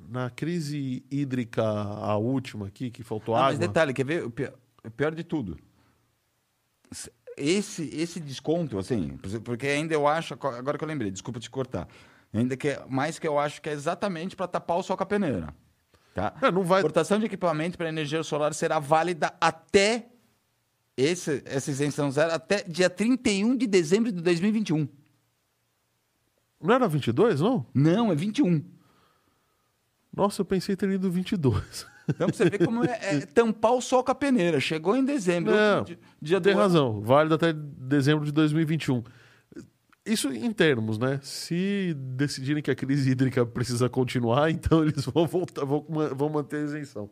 na crise hídrica, a última aqui, que faltou Ah, água. mas detalhe, quer ver? O pior, o pior de tudo. Esse, esse desconto, assim, porque ainda eu acho, agora que eu lembrei, desculpa te cortar, ainda que é mais que eu acho que é exatamente para tapar o sol com a peneira. Tá? É, não vai. Importação de equipamento para energia solar será válida até esse, essa isenção zero até dia 31 de dezembro de 2021. Não era 22, não? Não, é 21. Nossa, eu pensei ter ido 22. Então você ver como é, é tampar o sol com a peneira. Chegou em dezembro, Não, dia, Tem do razão. Válido até dezembro de 2021. Isso em termos, né? Se decidirem que a crise hídrica precisa continuar, então eles vão voltar, vão, vão manter a isenção.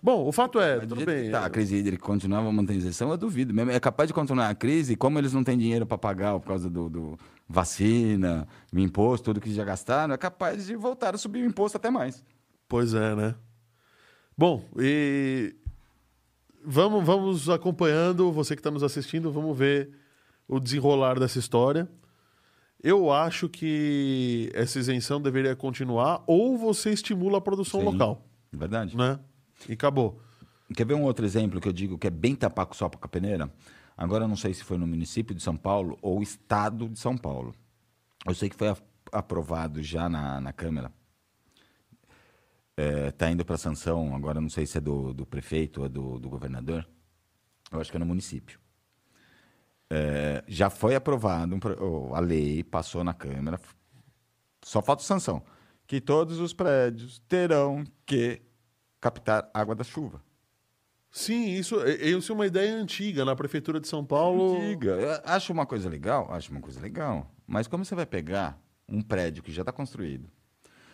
Bom, o fato é, Mas do tudo bem. Tá, a crise hídrica continuar, vão manter a isenção, eu duvido. Mesmo, é capaz de continuar a crise, como eles não têm dinheiro para pagar por causa do, do vacina, o imposto, tudo que já gastaram, é capaz de voltar a subir o imposto até mais. Pois é, né? Bom, e vamos, vamos acompanhando, você que está nos assistindo, vamos ver o desenrolar dessa história. Eu acho que essa isenção deveria continuar ou você estimula a produção Sim. local, Verdade. né? E acabou. Quer ver um outro exemplo que eu digo que é bem tapar com sol com a peneira? Agora eu não sei se foi no município de São Paulo ou estado de São Paulo. Eu sei que foi aprovado já na, na Câmara. Está indo para sanção, agora não sei se é do, do prefeito ou é do, do governador. Eu acho que é no município. É, já foi aprovado um a lei, passou na Câmara. Só falta sanção. Que todos os prédios terão que captar água da chuva. Sim, isso, isso é uma ideia antiga na prefeitura de São Paulo. Eu acho uma coisa legal, acho uma coisa legal. Mas como você vai pegar um prédio que já está construído,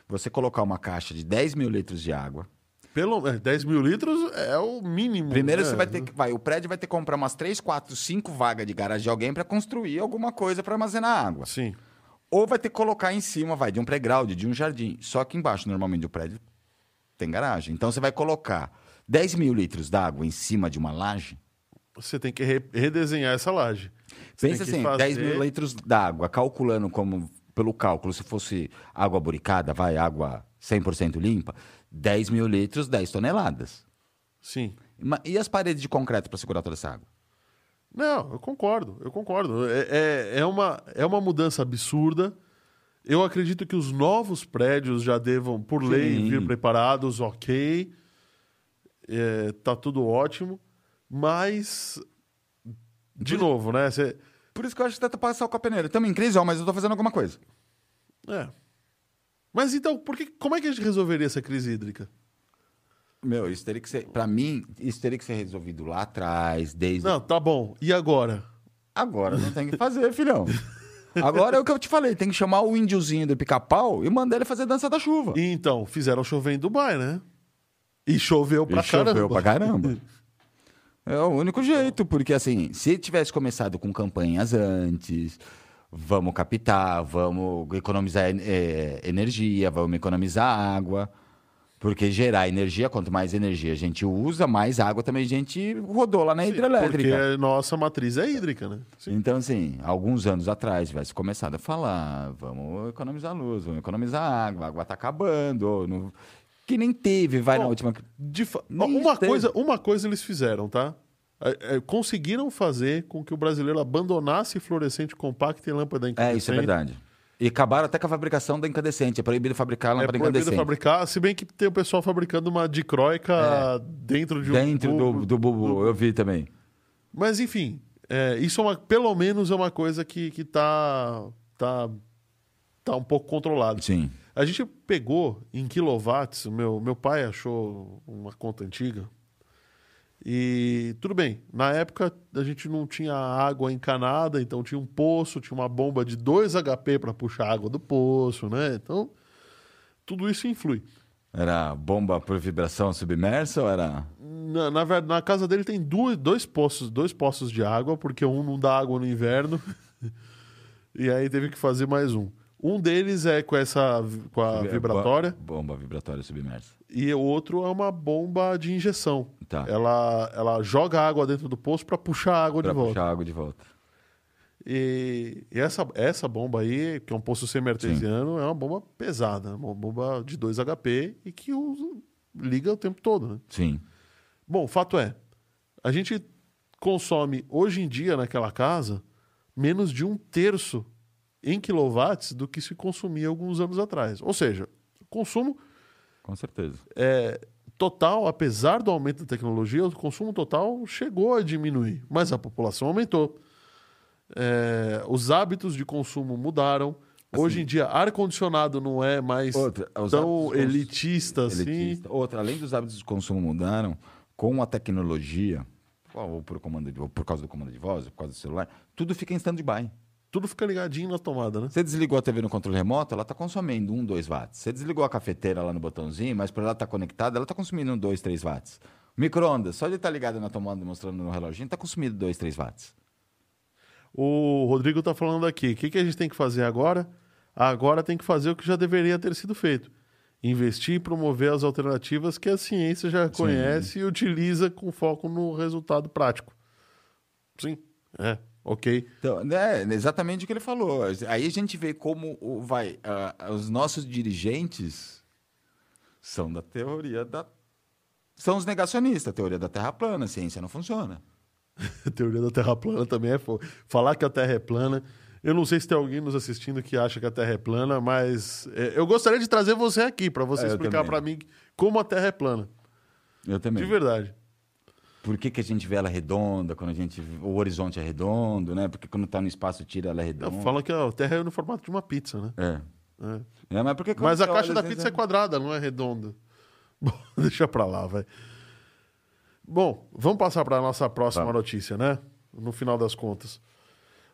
você colocar uma caixa de 10 mil litros de água, Pelo é, 10 mil litros é o mínimo. primeiro né? você vai ter que, vai, o prédio vai ter que comprar umas 3, 4, 5 vagas de garagem de alguém para construir alguma coisa para armazenar água. Sim. Ou vai ter que colocar em cima, vai, de um playground, de um jardim. Só que embaixo, normalmente, o prédio tem garagem. Então você vai colocar 10 mil litros d'água em cima de uma laje. Você tem que re- redesenhar essa laje. Você Pensa assim, 10 mil fazer- litros d'água, calculando como, pelo cálculo, se fosse água buricada, vai, água 100% limpa, 10 mil litros, 10 toneladas. Sim. E as paredes de concreto para segurar toda essa água? Não, eu concordo, eu concordo. É, é, é uma, é uma mudança absurda. Eu acredito que os novos prédios já devam, por lei, Sim. vir preparados, ok. É, tá tudo ótimo. Mas, de novo, né? Cê, Por isso que eu acho que tenta passar com a peneira. Estamos em crise, ó, mas eu tô fazendo alguma coisa. é. Mas então, por que, como é que a gente resolveria essa crise hídrica? Meu, isso teria que ser. Pra mim, isso teria que ser resolvido lá atrás, desde. Não, tá bom. E agora? Agora não tem que fazer, filhão. Agora é o que eu te falei, tem que chamar o índiozinho do pica-pau e mandar ele fazer dança da chuva. E então, fizeram chover em Dubai, né? E choveu pra E choveu caramba. pra caramba. É o único jeito, porque assim, se tivesse começado com campanhas antes, vamos captar, vamos economizar eh, energia, vamos economizar água. Porque gerar energia, quanto mais energia a gente usa, mais água também a gente rodou lá na Porque hidrelétrica. a nossa matriz é hídrica, né? Sim. Então, assim, alguns anos atrás tivesse começado a falar, vamos economizar luz, vamos economizar água, a água tá acabando. não- Que nem teve, vai na Bom, última. De fa- uma, coisa, uma coisa eles fizeram, tá? É, é, conseguiram fazer com que o brasileiro abandonasse fluorescente compacto e lâmpada incandescente. É, isso é verdade. E acabaram até com a fabricação da incandescente. É proibido fabricar É lâmpada proibido incandescente. fabricar, se bem que tem o pessoal fabricando uma dicróica dentro de um Dentro do, do bubu, eu vi também. Mas enfim, é, isso é uma, pelo menos é uma coisa que, que tá, tá, tá um pouco controlado. Sim. A gente pegou em quilowatts, meu, meu pai achou uma conta antiga. E tudo bem, na época a gente não tinha água encanada, então tinha um poço, tinha uma bomba de 2 HP para puxar a água do poço, né? Então, tudo isso influi. Era bomba por vibração submersa ou era. Na, na, na casa dele tem duas, dois poços, dois poços de água, porque um não dá água no inverno. e aí teve que fazer mais um. Um deles é com essa com a vibratória Bomba vibratória submersa. E o outro é uma bomba de injeção. Tá. Ela, ela joga água dentro do poço para puxar a água Pra de volta. puxar a água de volta. E, e essa, essa bomba aí, que é um poço semi-artesiano, é uma bomba pesada, uma bomba de 2 HP e que usa, liga o tempo todo, né? Sim. Bom, o fato é, a gente consome hoje em dia naquela casa menos de um terço em quilowatts do que se consumia alguns anos atrás. Ou seja, consumo Com certeza. é, total, apesar do aumento da tecnologia, o consumo total chegou a diminuir, mas a população aumentou. É, os hábitos de consumo mudaram. Hoje em dia, ar-condicionado não é mais Outra, tão cons- elitista assim. elitista. Outra, além dos hábitos de consumo mudaram, com a tecnologia, ou por, comando de, ou por causa do comando de voz, ou por causa do celular, tudo fica em stand-by. Tudo fica ligadinho na tomada, né? Você desligou a TV no controle remoto, ela está consumindo 1, 2 watts. Você desligou a cafeteira lá no botãozinho, mas por ela estar conectada, ela está consumindo 2, 3 watts. Micro-ondas, só de estar ligado na tomada mostrando no reloginho, está consumindo 2, 3 watts. O Rodrigo está falando aqui. O que, que a gente tem que fazer agora? Agora tem que fazer o que já deveria ter sido feito. Investir e promover as alternativas que a ciência já conhece e utiliza com foco no resultado prático. Sim, é, ok. Então, é exatamente o que ele falou. Aí a gente vê como vai, ah, os nossos dirigentes são da teoria da. São os negacionistas, a teoria da Terra plana, a ciência não funciona. A teoria da Terra plana também é fogo. Falar que a Terra é plana. Eu não sei se tem alguém nos assistindo que acha que a Terra é plana, mas é, eu gostaria de trazer você aqui para você É, explicar para mim como a Terra é plana. Eu também. De verdade. Por que, que a gente vê ela redonda, quando a gente. O horizonte é redondo, né? Porque quando tá no espaço tira ela é redonda. Fala que a Terra é no formato de uma pizza, né? É. É. É, mas por que quando Mas a caixa da às pizza é vezes, quadrada, não é redonda. Bom, deixa pra lá, vai. Bom, vamos passar para nossa próxima Vamos. notícia, né? No final das contas.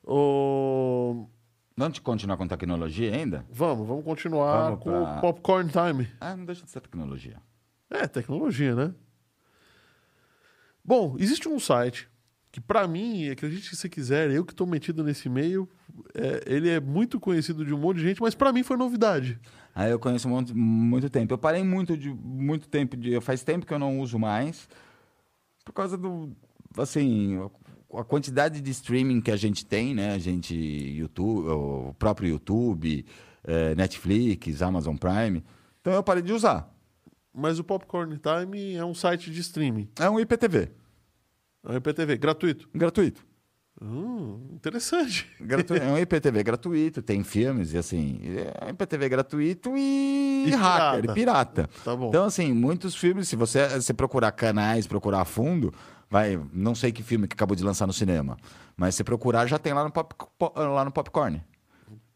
O... Vamos continuar com tecnologia ainda? Vamos, vamos continuar Vamos com pra- o Popcorn Time. Ah, não deixa de ser tecnologia. É, tecnologia, né? Bom, existe um site que, pra mim, acredite se você quiser, eu que tô metido nesse meio, é, ele é muito conhecido de um monte de gente, mas pra mim foi novidade. Aí eu conheço muito, muito tempo. Eu parei muito de muito tempo de. Faz tempo que eu não uso mais. Por causa do. Assim, a quantidade de streaming que a gente tem, né? A gente. YouTube, o próprio YouTube, eh, Netflix, Amazon Prime. Então eu parei de usar. Mas o Popcorn Time é um site de streaming. É um IPTV. É um IPTV, gratuito. Gratuito. Hum, interessante. Gratu- é um IPTV gratuito, tem filmes e assim. É um IPTV gratuito e, E hacker, pirata. e pirata. Tá bom. Então, assim, muitos filmes, se você, você procurar canais, procurar a fundo, vai, não sei que filme que acabou de lançar no cinema, mas se procurar, já tem lá no, pop, po- lá no Popcorn.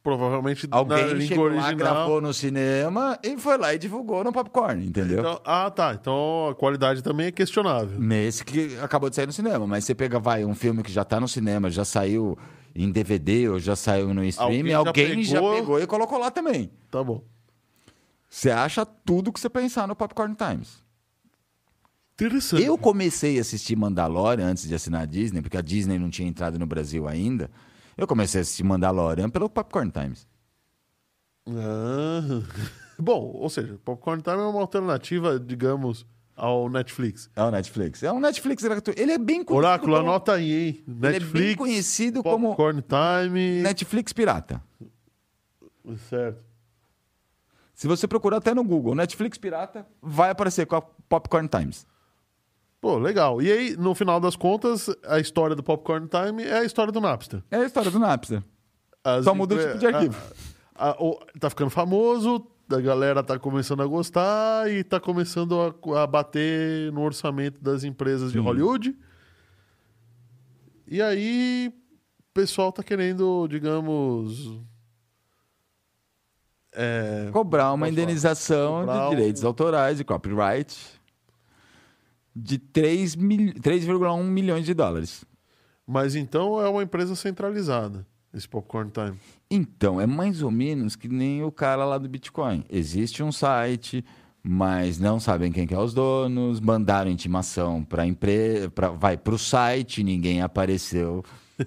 Provavelmente na Alguém língua chegou lá, original. gravou no cinema e foi lá e divulgou no Popcorn, entendeu? Então- ah, tá. Então a qualidade também é questionável. Nesse que acabou de sair no cinema, mas você pega, vai, um filme que já tá no cinema, já saiu em DVD ou já saiu no streaming, Alguém já alguém já pegou- pegou e colocou lá também. Tá bom. Você acha tudo que você pensar no Popcorn Times. Interessante. Eu comecei a assistir Mandalorian antes de assinar a Disney, porque a Disney não tinha entrado no Brasil ainda. Eu comecei a assistir Mandalorian pelo Popcorn Times. Ah. Bom, ou seja, Popcorn Time é uma alternativa, digamos, ao Netflix. É o Netflix. É um Netflix gratuito. Ele é bem conhecido. Oráculo, como... anota aí, hein? Ele é Netflix. bem conhecido como Popcorn Time. Netflix Pirata. Certo. Se você procurar até no Google Netflix Pirata, vai aparecer com a Popcorn Times. Pô, legal. E aí, no final das contas, a história do Popcorn Time é a história do Napster. É a história do Napster. As Só muda o tipo de arquivo. a- a- o- tá ficando famoso, a galera tá começando a gostar e tá começando a, a bater no orçamento das empresas de Sim. Hollywood. E aí, o pessoal tá querendo, digamos. é, Cobrar uma indenização Cobrar de direitos um- autorais e copyright de 3 mil- 3,1 milhões de dólares. mas então é uma empresa centralizada, esse Popcorn Time. Então, é mais ou menos que nem o cara lá do Bitcoin. Existe um site, mas não sabem quem que é os donos, mandaram intimação para empresa, pra, vai para o site, ninguém apareceu.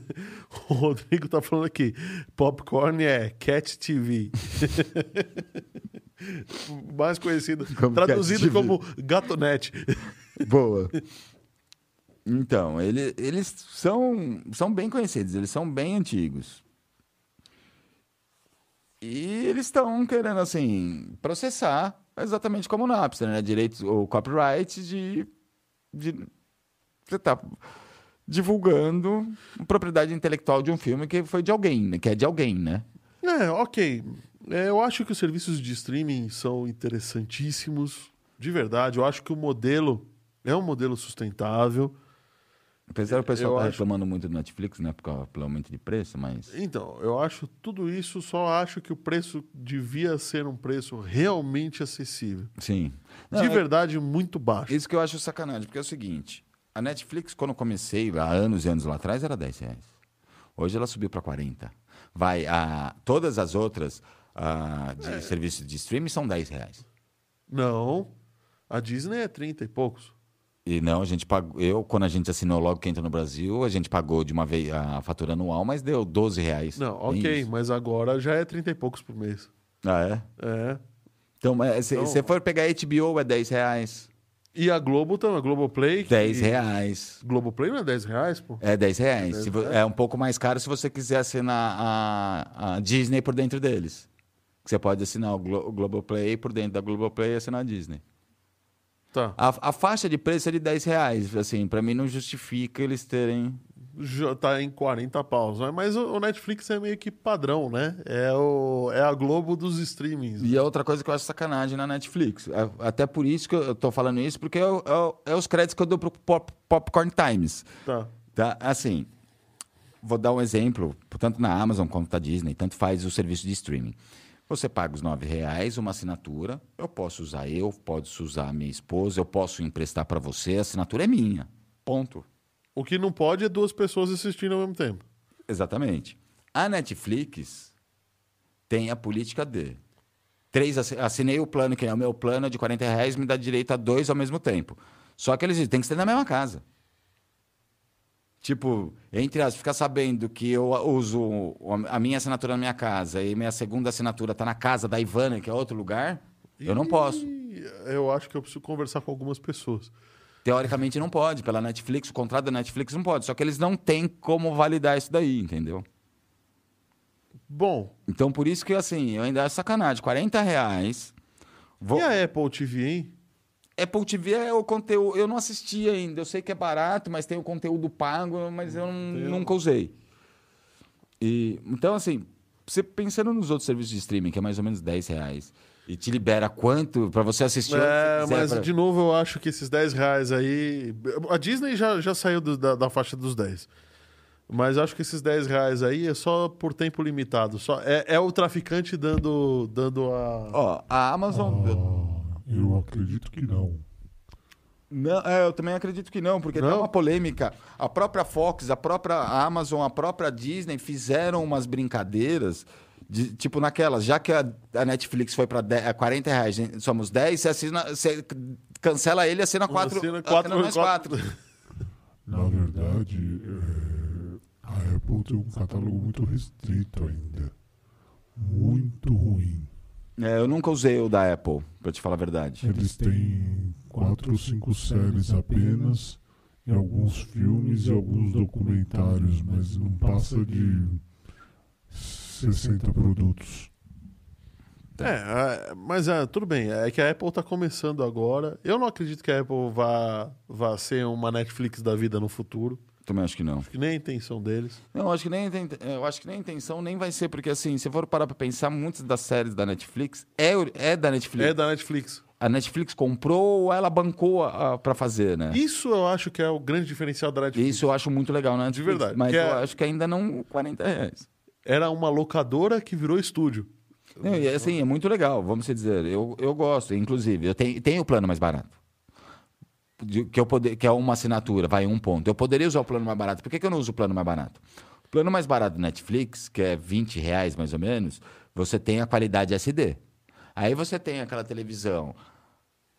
O Rodrigo tá falando aqui. Popcorn é Cat TV. Mais conhecido, Como traduzido como Gatonete. Boa. Então, ele- eles são, são bem conhecidos, eles são bem antigos. E eles estão querendo, assim, processar exatamente como o Napster, né? Direitos, ou copyright de... de você tá divulgando propriedade intelectual de um filme que foi de alguém, né? Que é de alguém, né? É, ok. É, eu acho que os serviços de streaming são interessantíssimos, de verdade. Eu acho que o modelo é um modelo sustentável. Apesar do pessoal Eu tá acho- reclamando muito do Netflix, né? Por causa- pelo aumento de preço, mas. Então, eu acho tudo isso, só acho que o preço devia ser um preço realmente acessível. Sim. Não, de é- verdade, muito baixo. Isso que eu acho sacanagem, porque é o seguinte: a Netflix, quando eu comecei, há anos e anos lá atrás, era 10 reais. Hoje ela subiu para 40. Vai, a, todas as outras ah, de É. serviços de streaming são 10 reais. Não, a Disney é 30 e poucos. E não, a gente pagou. Eu, quando a gente assinou logo que entra no Brasil, a gente pagou de uma vez a fatura anual, mas deu 12 reais. Não, Nem ok, mas agora já é 30 e poucos por mês. Ah, é? É. Então, se Então- você for pegar HBO, é 10 reais. E a Globo também, a Globoplay. que- 10 reais. Globoplay não é 10 reais, pô? É 10 reais. 10 Se vo- reais. É um pouco mais caro se você quiser assinar a, a Disney por dentro deles. Você pode assinar o, Glo o Globoplay por dentro da Globoplay e assinar a Disney. Tá. A, a faixa de preço é de 10 reais. Assim, pra mim não justifica eles terem. Já tá em 40 paus. né? Mas o Netflix é meio que padrão, né? É, o, é a Globo dos streamings. E é outra coisa que eu acho sacanagem na Netflix. É- Até por isso que eu tô falando isso, porque é, o- é é os créditos que eu dou pro Pop- Popcorn Times. Tá. Tá? Assim, vou dar um exemplo, tanto na Amazon quanto na Disney, tanto faz o serviço de streaming. Você paga os R$ reais uma assinatura, eu posso usar eu, posso usar a minha esposa, eu posso emprestar para você, a assinatura é minha. Ponto. O que não pode é duas pessoas assistindo ao mesmo tempo. Exatamente. A Netflix tem a política de três assi- assinei o plano, que é o meu plano é de 40 reais, me dá direito a dois ao mesmo tempo. Só que eles tem que ser na mesma casa. Tipo, entre as, ficar sabendo que eu uso a minha assinatura na minha casa e minha segunda assinatura está na casa da Ivana, que é outro lugar, eu não posso. E eu acho que eu preciso conversar com algumas pessoas. Teoricamente não pode, pela Netflix, o contrato da Netflix não pode. Só que eles não têm como validar isso daí, entendeu? Bom, Então, por isso que, assim, eu ainda acho sacanagem. 40 reais. Vou... e a Apple TV, hein? Apple TV é o conteúdo. Eu não assisti ainda. Eu sei que é barato, mas tem o conteúdo pago, mas eu não- nunca usei. E, então, assim, você pensando nos outros serviços de streaming, que é mais ou menos 10 reais, e te libera quanto para você assistir? É, você mas pra- de novo eu acho que esses 10 reais aí. A Disney já, já saiu do- da, da faixa dos 10. Mas acho que esses 10 reais aí é só por tempo limitado. Só, é, é o traficante dando, dando a. Ó, a Amazon. Ah, eu acredito que não. Não, é, eu também acredito que não, porque Não? tem uma polêmica. A própria Fox, a própria Amazon, a própria Disney fizeram umas brincadeiras. de- tipo naquelas, já que a, a Netflix foi para 40 reais, gente, somos 10, você, assina, você cancela ele e assina 4 Assina quatro- mais quatro. 4. Na verdade, é, a Apple tem um catálogo muito restrito ainda. Muito ruim. É, eu nunca usei o da Apple, pra te falar a verdade. Eles têm quatro ou cinco séries apenas, e alguns filmes e alguns documentários, mas não passa de 60 produtos. É, é, mas é, tudo bem. É que a Apple tá começando agora. Eu não acredito que a Apple vá, vá ser uma Netflix da vida no futuro. Também acho que não. Acho que nem a intenção deles. Não, acho que nem eu acho que nem a intenção nem vai ser, porque assim, se for parar pra pensar, muitas das séries da Netflix é, é da Netflix. É da Netflix. A Netflix comprou ou ela bancou a, a- pra fazer, né? Isso eu acho que é o grande diferencial da Netflix. Isso eu acho muito legal na Netflix. verdade, Mas que eu é- acho que ainda não 40 reais. Era uma locadora que virou estúdio. Não, e assim, é muito legal, vamos dizer. Eu, eu gosto, inclusive. Eu tenho, tenho o plano mais barato. Que, eu poder, que é uma assinatura, vai um ponto. Eu poderia usar o plano mais barato. Por que, que eu não uso o plano mais barato? O plano mais barato do Netflix, que é 20 reais mais ou menos, você tem a qualidade SD. Aí você tem aquela televisão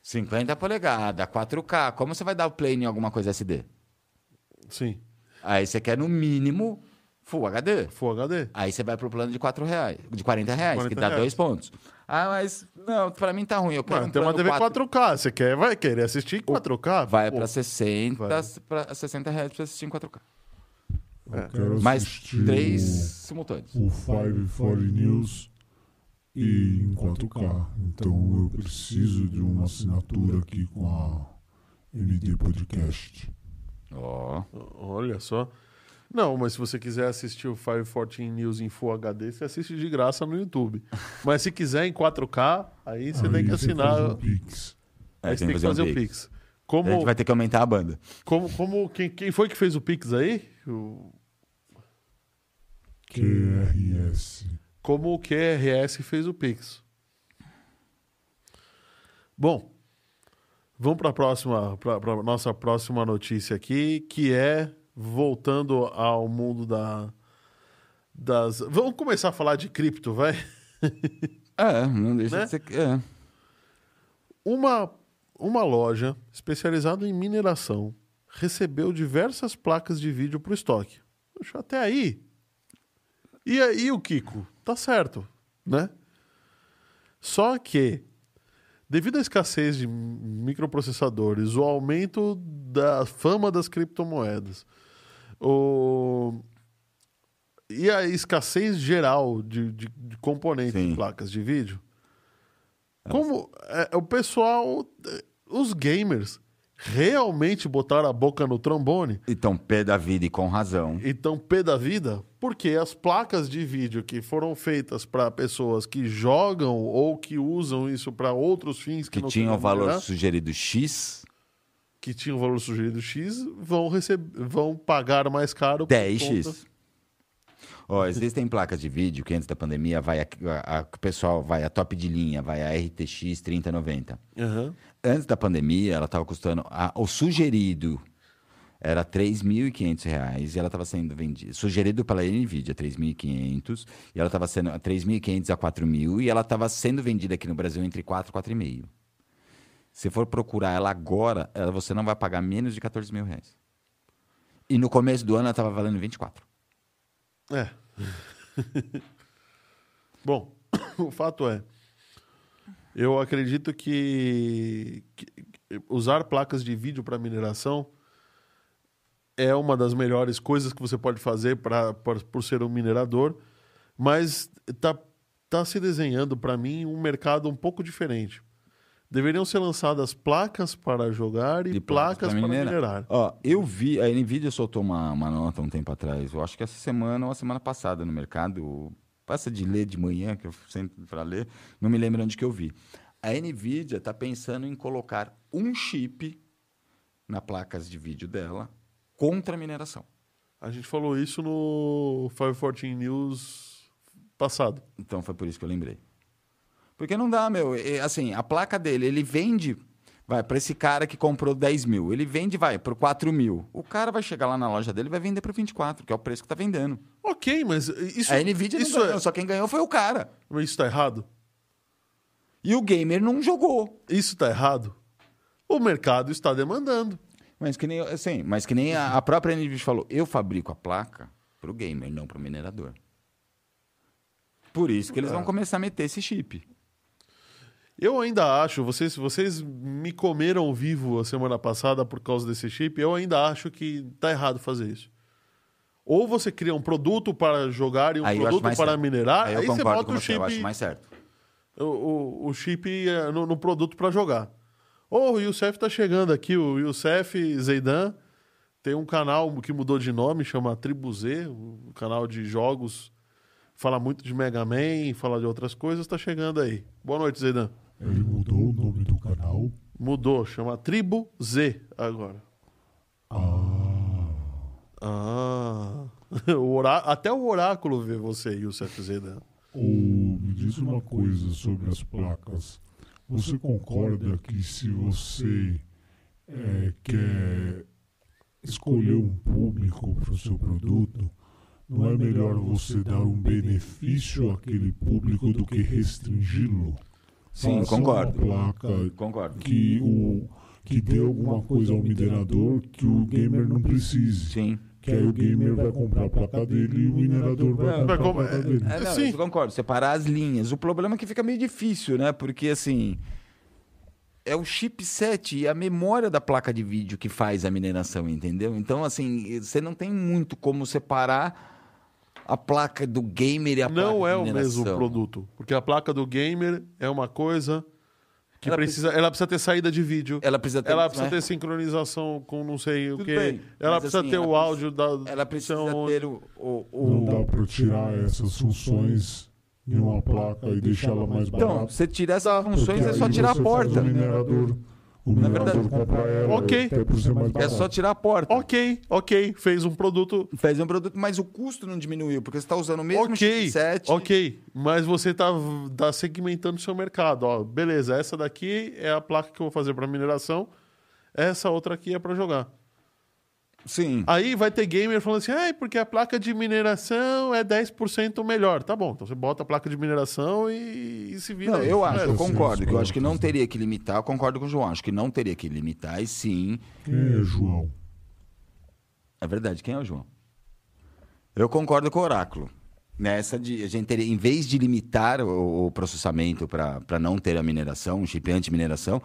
50 polegadas, 4K. Como você vai dar o play em alguma coisa SD? Sim. Aí você quer, no mínimo, Full HD. Full HD. Aí você vai pro plano de 4 reais, de 40 reais, 40 que dá reais. dois pontos. Ah, mas não, pra mim tá ruim. Eu quero Mano, um tem uma TV 4 4K. Você quer, vai querer assistir em 4K? Vai Pô, pra 60, vai. pra 60 reais pra você assistir em 4K. É. Eu quero Mais assistir três simultâneos. o, o 540 News e em 4K. Então eu preciso de uma assinatura aqui com a MD Podcast. Ó. Olha só. Não, mas se você quiser assistir o 514 News em Full HD, você assiste de graça no YouTube. mas se quiser em 4K, aí você Aí tem que assinar. um Pix. Aí É, você tem que fazer o Pix. A Como, gente vai ter que aumentar a banda. como, como quem, quem foi que fez o Pix aí? O- QRS. como o QRS fez o Pix. Bom, vamos para a próxima, para nossa próxima notícia aqui, que é voltando ao mundo da das. Vamos começar a falar de cripto, vai? É, não deixa Né? de ser. É. Uma uma loja especializada em mineração recebeu diversas placas de vídeo para o estoque. Até aí. E aí o Kiko? Tá certo, né? Só que, devido à escassez de microprocessadores, o aumento da fama das criptomoedas, o... e a escassez geral de, de, de componentes Sim. de placas de vídeo, como é, o pessoal, é, os gamers, realmente botaram a boca no trombone Então, pé da vida e com razão. e tão pé da vida, porque as placas de vídeo que foram feitas para pessoas que jogam ou que usam isso para outros fins que, Que não tinha o sejam valor sugerido X, que tinham o valor sugerido X, vão receber, vão pagar mais caro por 10X. conta- Ó, existem placas de vídeo que antes da pandemia vai a, a- a- o pessoal vai a top de linha, vai a RTX 3090. Aham. Antes da pandemia, ela estava custando. a- o sugerido era 3.500 reais e ela estava sendo vendida. Sugerido pela Nvidia, 3.500. E ela estava sendo a 3.500 a 4.000 e ela estava sendo vendida aqui no Brasil entre 4 e 4,5. Se for procurar ela agora, ela, você não vai pagar menos de 14 mil reais. E no começo do ano ela estava valendo 24. É. Bom, o fato é, eu acredito que, que usar placas de vídeo para mineração é uma das melhores coisas que você pode fazer pra- por ser um minerador, mas tá, tá se desenhando para mim um mercado um pouco diferente. Deveriam ser lançadas placas para jogar e De placas para minerar. Ó, eu vi, a Nvidia soltou uma, uma nota um tempo atrás, eu acho que essa semana ou a semana passada no mercado, passa de ler de manhã, que eu sempre para ler, não me lembro onde que eu vi. A Nvidia está pensando em colocar um chip na placas de vídeo dela contra a mineração. A gente falou isso no 514 News passado. Então foi por isso que eu lembrei. Porque não dá, meu. é, Assim, a placa dele, ele vende, vai, para esse cara que comprou 10 mil, ele vende, vai, por 4 mil. O cara vai chegar lá na loja dele e vai vender por 24, que é o preço que tá vendendo. Ok, mas isso, a Nvidia isso, não ganhou, é, só quem ganhou foi o cara. mas isso tá errado? E o gamer não jogou. Isso tá errado? O mercado está demandando. Mas que nem, assim, mas que nem a, a própria Nvidia falou, eu fabrico a placa pro gamer, não pro minerador. Por isso que eles vão começar a meter esse chip. Eu ainda acho, vocês, vocês me comeram vivo a semana passada por causa desse chip, eu ainda acho que tá errado fazer isso. Ou você cria um produto para jogar e um Aí produto para certo. minerar, Aí aí, eu você concordo bota com o você, eu acho chip, mais certo. o, o, o chip eh, no, no produto para jogar. Ô, o Youssef tá chegando aqui, o Youssef Zeidan tem um canal que mudou de nome, chama Tribu Z, um canal de jogos, fala muito de Mega Man, fala de outras coisas, tá chegando aí. Boa noite, Zeidan. Ele mudou o nome do canal. Mudou, chama Tribo Z agora. Ah, Ah. O orá- Até o oráculo vê você, Youssef Zeidan. ou me diz uma coisa sobre as placas. Você concorda que se você eh, quer escolher um público para o seu produto, não é melhor você dar um benefício àquele público do que restringi-lo? Sim, concordo. Uma placa Concordo. que o que dê alguma coisa ao minerador que o gamer não precise. Sim. Que aí o gamer vai comprar a placa dele e o minerador vai É, comprar a placa dele. É, não, Sim. eu concordo. Separar as linhas. O problema é que fica meio difícil, né? Porque, assim... É o chipset e a memória da placa de vídeo que faz a mineração, entendeu? Então, assim, você não tem muito como separar a placa do gamer e a placa Não de é o mesmo produto. Porque a placa do gamer é uma coisa Que Ela precisa, ela precisa ter saída de vídeo. Ela precisa ter. Ela precisa né? ter sincronização com não sei o Tudo quê. bem, ela mas precisa assim, ter ela o precisa- áudio da. Ela precisa então, ter o. o, Não o... dá para tirar essas funções em uma placa e deixar ela mais Então, barata. você tira essas funções, é só tirar a porta. O minerador, o Na minerador verdade- ela Ok. É só tirar a porta. Ok, ok. Fez um produto. Fez um produto, mas o custo não diminuiu, porque você está usando o mesmo ok, chipset. ok. Mas você tá, tá segmentando o seu mercado. Ó, beleza, essa daqui é a placa que eu vou fazer para mineração. Essa outra aqui é para jogar. Sim. Aí vai ter gamer falando assim, ah, porque a placa de mineração é 10% melhor. Tá bom, então você bota a placa de mineração e, e se vira Não, aí. eu acho, É, eu concordo, que eu acho que não teria que limitar, eu concordo com o João, acho que não teria que limitar, e sim. Quem é João? É verdade, quem é o João? Eu concordo com o Oráculo. Nessa de a gente teria, em vez de limitar o, o processamento para não ter a mineração, um chip anti-mineração,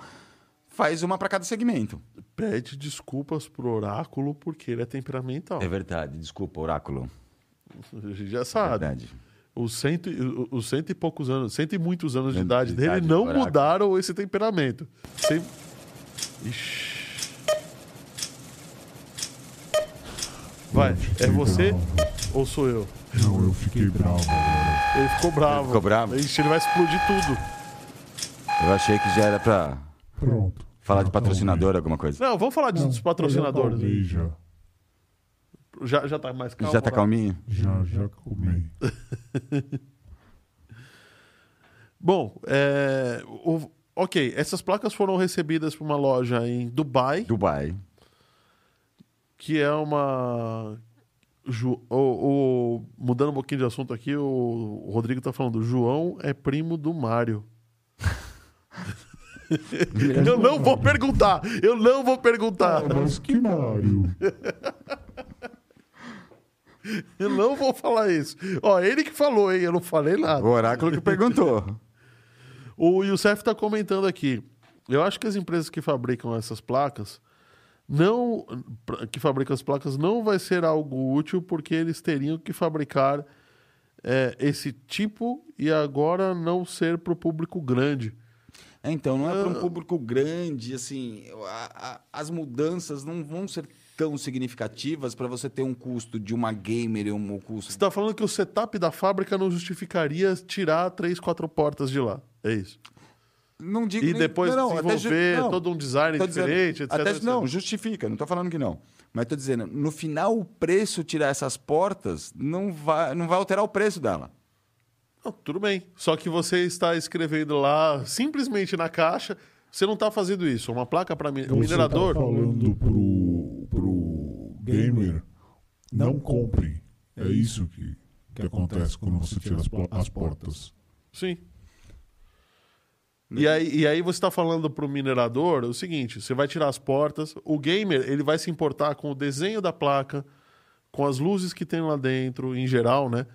faz uma para cada segmento. Pede desculpas pro oráculo porque ele é temperamental. É verdade, desculpa, Oráculo. A gente já É sabe. verdade. Os cento, e- os cento e poucos anos, cento e muitos anos de Cento idade de dele idade, não oráculo. mudaram esse temperamento. Sem... Ixi. Vai, é você bravo. ou sou eu? Não, eu fiquei bravo agora. Ele ficou bravo. Ele ficou bravo? Ixi, ele vai explodir tudo. Eu achei que já era para Pronto. falar de patrocinador, alguma coisa. Não, vamos falar dos patrocinadores. Eu já, Já, já tá mais calmo? já tá né? calminho? já, já, já acalmei. Bom, é, o- ok, essas placas foram recebidas por uma loja em Dubai, Dubai. que é uma. Ju- o, o- mudando um pouquinho de assunto aqui, o, o Rodrigo tá falando: o João é primo do Mário. eu não vou perguntar! Eu não vou perguntar! Ah, mas que Mário? Eu não vou falar isso. Ó, ele que falou, hein? Eu não falei nada. O Oráculo que perguntou. O Youssef está comentando aqui. Eu acho que as empresas que fabricam essas placas não que fabricam as placas não vai ser algo útil porque eles teriam que fabricar é, esse tipo e agora não ser para o público grande. É, então, não é Ah. para um público grande, assim, a- a- as mudanças não vão ser tão significativas para você ter um custo de uma gamer e um custo. Você está falando que o setup da fábrica não justificaria tirar três, quatro portas de lá. É isso. Não digo E nem- depois não, desenvolver não, todo um design tô dizendo, diferente, etc. até- etc. não, justifica, não estou falando que não. Mas estou dizendo, no final, o preço tirar essas portas não vai, não vai alterar o preço dela. Não, tudo bem. Só que você está escrevendo lá simplesmente na caixa. Você não está fazendo isso. Uma placa para Você um minerador. Tá falando pro, pro gamer, não compre. É isso que, que acontece quando você tira as, as portas. Sim. E aí, e aí você está falando para o minerador o seguinte: você vai tirar as portas. O gamer ele vai se importar com o desenho da placa, com as luzes que tem lá dentro, em geral, né?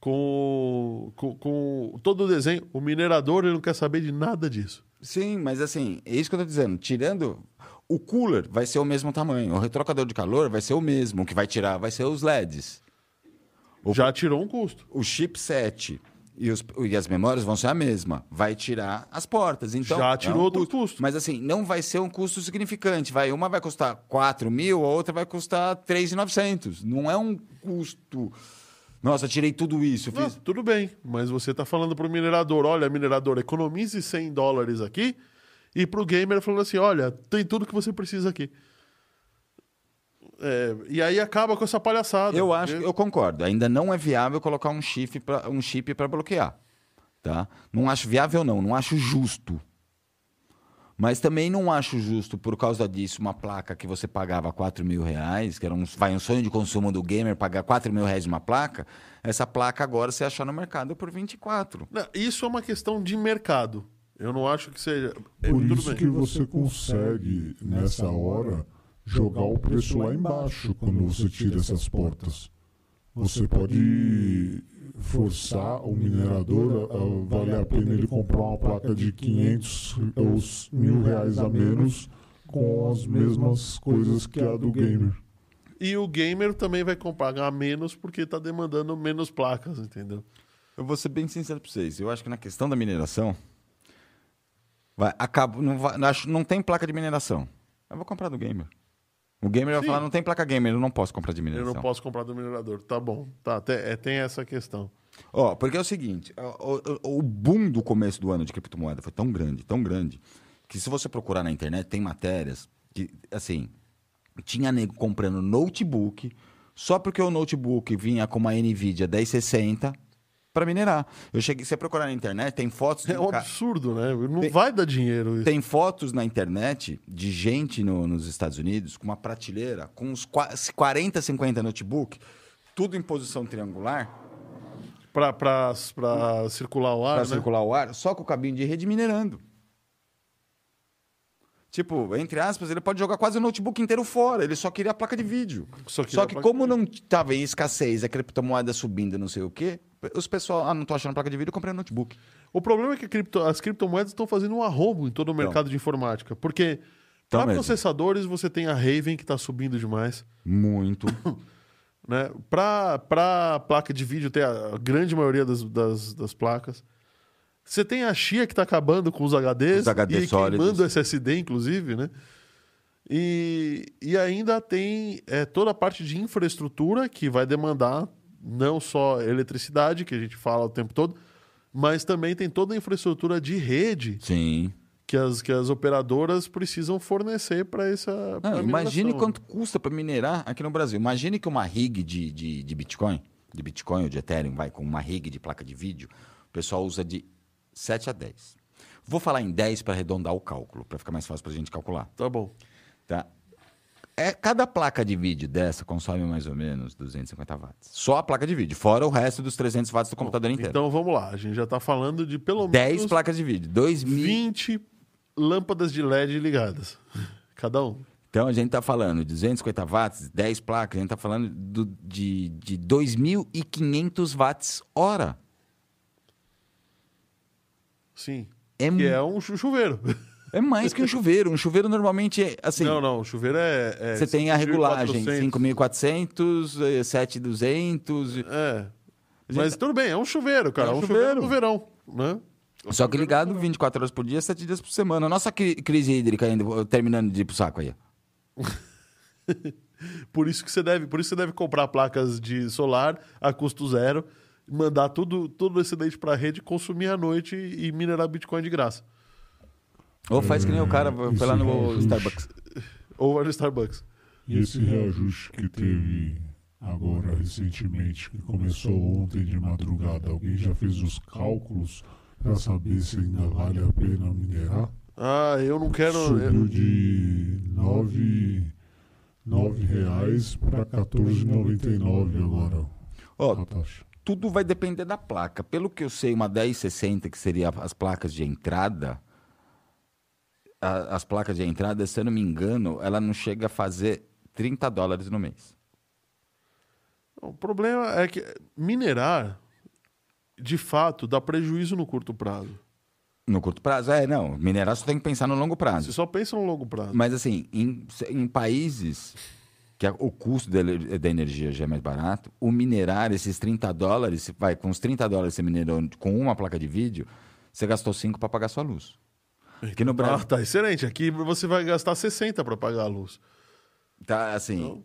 Com, com, com todo o desenho. O minerador ele não quer saber de nada disso. Sim, mas assim, é isso que eu estou dizendo. Tirando. O cooler vai ser o mesmo tamanho, o retrocador de calor vai ser o mesmo. O que vai tirar vai ser os LEDs. O- Já tirou um custo. O chipset e, os- e as memórias vão ser a mesma. Vai tirar as portas. Então, Já é tirou um outro custo. Mas assim, não vai ser um custo significante. Vai, uma vai custar 4 mil, a outra vai custar 3,900. Não é um custo. Nossa, tirei tudo isso. Não, Fiz... tudo bem, mas você está falando para o minerador: olha, minerador, economize 100 dólares aqui. E para o gamer falando assim: olha, tem tudo que você precisa aqui. É, e aí acaba com essa palhaçada. Eu acho, eu concordo. Ainda não é viável colocar um chip para um chip para bloquear, tá? Não acho viável não, não acho justo. Mas também não acho justo por causa disso uma placa que você pagava 4 mil reais, que era um, vai, um sonho de consumo do gamer pagar 4 mil reais uma placa, essa placa agora você achar no mercado por 24. Não, isso é uma questão de mercado. Eu não acho que seja. é, Por tudo isso bem. que você consegue, nessa hora, jogar o preço lá embaixo quando você tira essas portas. Você pode forçar o minerador a, a valer a pena ele comprar uma placa de 500 ou mil reais a menos com as mesmas coisas que a do gamer. E o gamer também vai pagar menos porque está demandando menos placas, entendeu? Eu vou ser bem sincero para vocês. Eu acho que na questão da mineração, Vai, acabo, não, vai- acho- não tem placa de mineração. Eu vou comprar do gamer. O gamer vai Sim. falar, não tem placa gamer, eu não posso comprar de Eu mineração. não posso comprar do minerador. Tá bom. Tá, tem, é, tem essa questão. Ó, porque é o seguinte, o, o- o boom do começo do ano de criptomoeda foi tão grande, tão grande, que se você procurar na internet, tem matérias que, assim, tinha nego comprando notebook só porque o notebook vinha com uma NVIDIA 1060 para minerar. Eu cheguei, se você procurar na internet, tem fotos... de É um ca- absurdo, né? Não Tem- vai dar dinheiro isso. Tem fotos na internet de gente no- nos Estados Unidos com uma prateleira com uns qua- 40, 50 notebook, tudo em posição triangular, Pra, pra, pra circular o ar, para né? circular o ar, só com o cabinho de rede minerando. Tipo, entre aspas, ele pode jogar quase o notebook inteiro fora, ele só queria a placa de vídeo. Só Só, que como não estava em escassez, a criptomoeda subindo, não sei o quê, os pessoal, ah, não tô achando placa de vídeo, eu comprei um notebook. O problema é que cripto- as criptomoedas estão fazendo um arrobo em todo o mercado de informática. Porque Então para processadores você tem a Raven que está subindo demais. Muito. Né? Para placa de vídeo tem a, grande maioria das, das, das placas. Você tem a Chia que está acabando com os HDs Os HD e sólidos. queimando SSD, inclusive, né? E, e ainda tem é, toda a parte de infraestrutura que vai demandar não só eletricidade, que a gente fala o tempo todo, mas também tem toda a infraestrutura de rede Sim. que as, que as operadoras precisam fornecer para essa. Não, imagine mineração. quanto custa para minerar aqui no Brasil. Imagine que uma rig de, de, de Bitcoin, de Bitcoin ou de Ethereum, vai com uma rig de placa de vídeo, o pessoal usa de 7 a 10. Vou falar em 10 para arredondar o cálculo, para ficar mais fácil para a gente calcular. Tá bom. Tá? É, cada placa de vídeo dessa consome mais ou menos 250 watts. Só a placa de vídeo, fora o resto dos 300 watts do computador inteiro. Então vamos lá. A gente já está falando de pelo 10 menos placas de vídeo, 2 mil. 20 lâmpadas de LED ligadas. Cada um. Então a gente está falando de 250 watts, 10 placas, a gente está falando do- de, de 2.500 watts hora. Sim. É, Que é um chu- chuveiro. é mais que um chuveiro. Um chuveiro normalmente é assim. não, não. O chuveiro é. é Você tem a regulagem 5.400. 5.400, eh, 7.200. É. Mas tudo bem, é um chuveiro, cara. É É um um chuveiro chuveiro. no verão. Né? Só que ligado 24 horas por dia, 7 dias por semana. Nossa cri- crise hídrica ainda, terminando de ir pro saco aí. Por isso que você deve, por isso você deve comprar placas de solar a custo zero, mandar tudo, todo o excedente para a rede, consumir à noite e minerar Bitcoin de graça. Ou faz que nem o cara, É, foi lá no reajuste. Starbucks. Ou vai no Starbucks. E esse reajuste que teve agora recentemente, que começou ontem de madrugada, alguém já fez os cálculos para saber se ainda vale a pena minerar? Ah, eu não quero. Subiu de 9, nove reais para 14,99 agora Ó, taxa. tudo vai depender da placa. Pelo que eu sei, uma 1060, que seria as placas de entrada, a- as placas de entrada, se eu não me engano, ela não chega a fazer 30 dólares no mês. O problema é que minerar, de fato, dá prejuízo no curto prazo. No curto prazo, é, não. Minerar só tem que pensar no longo Você prazo. só pensa no longo prazo. Mas assim, em, em países que o custo da, energia já é mais barato, o minerar esses 30 dólares, você vai com os 30 dólares você minerou com uma placa de vídeo, você gastou 5 para pagar sua luz. Aqui no Ah, Brasil, tá excelente. Aqui você vai gastar 60 para pagar a luz. tá assim, Então-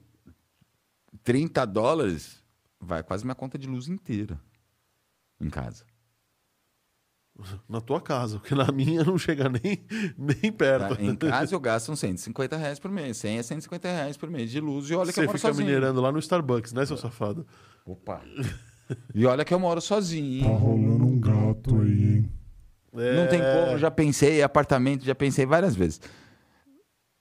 30 dólares vai quase minha conta de luz inteira em casa. Na tua casa, porque na minha não chega nem, nem perto. tá? Em casa eu gasto uns 150 reais por mês. 100 a 150 reais por mês de luz. E olha que Você eu moro fica sozinho. minerando lá no Starbucks, né, seu safado? Opa! E olha que eu moro sozinho. Tá rolando um gato aí, hein? Não tem É, como, já pensei, apartamento, já pensei várias vezes.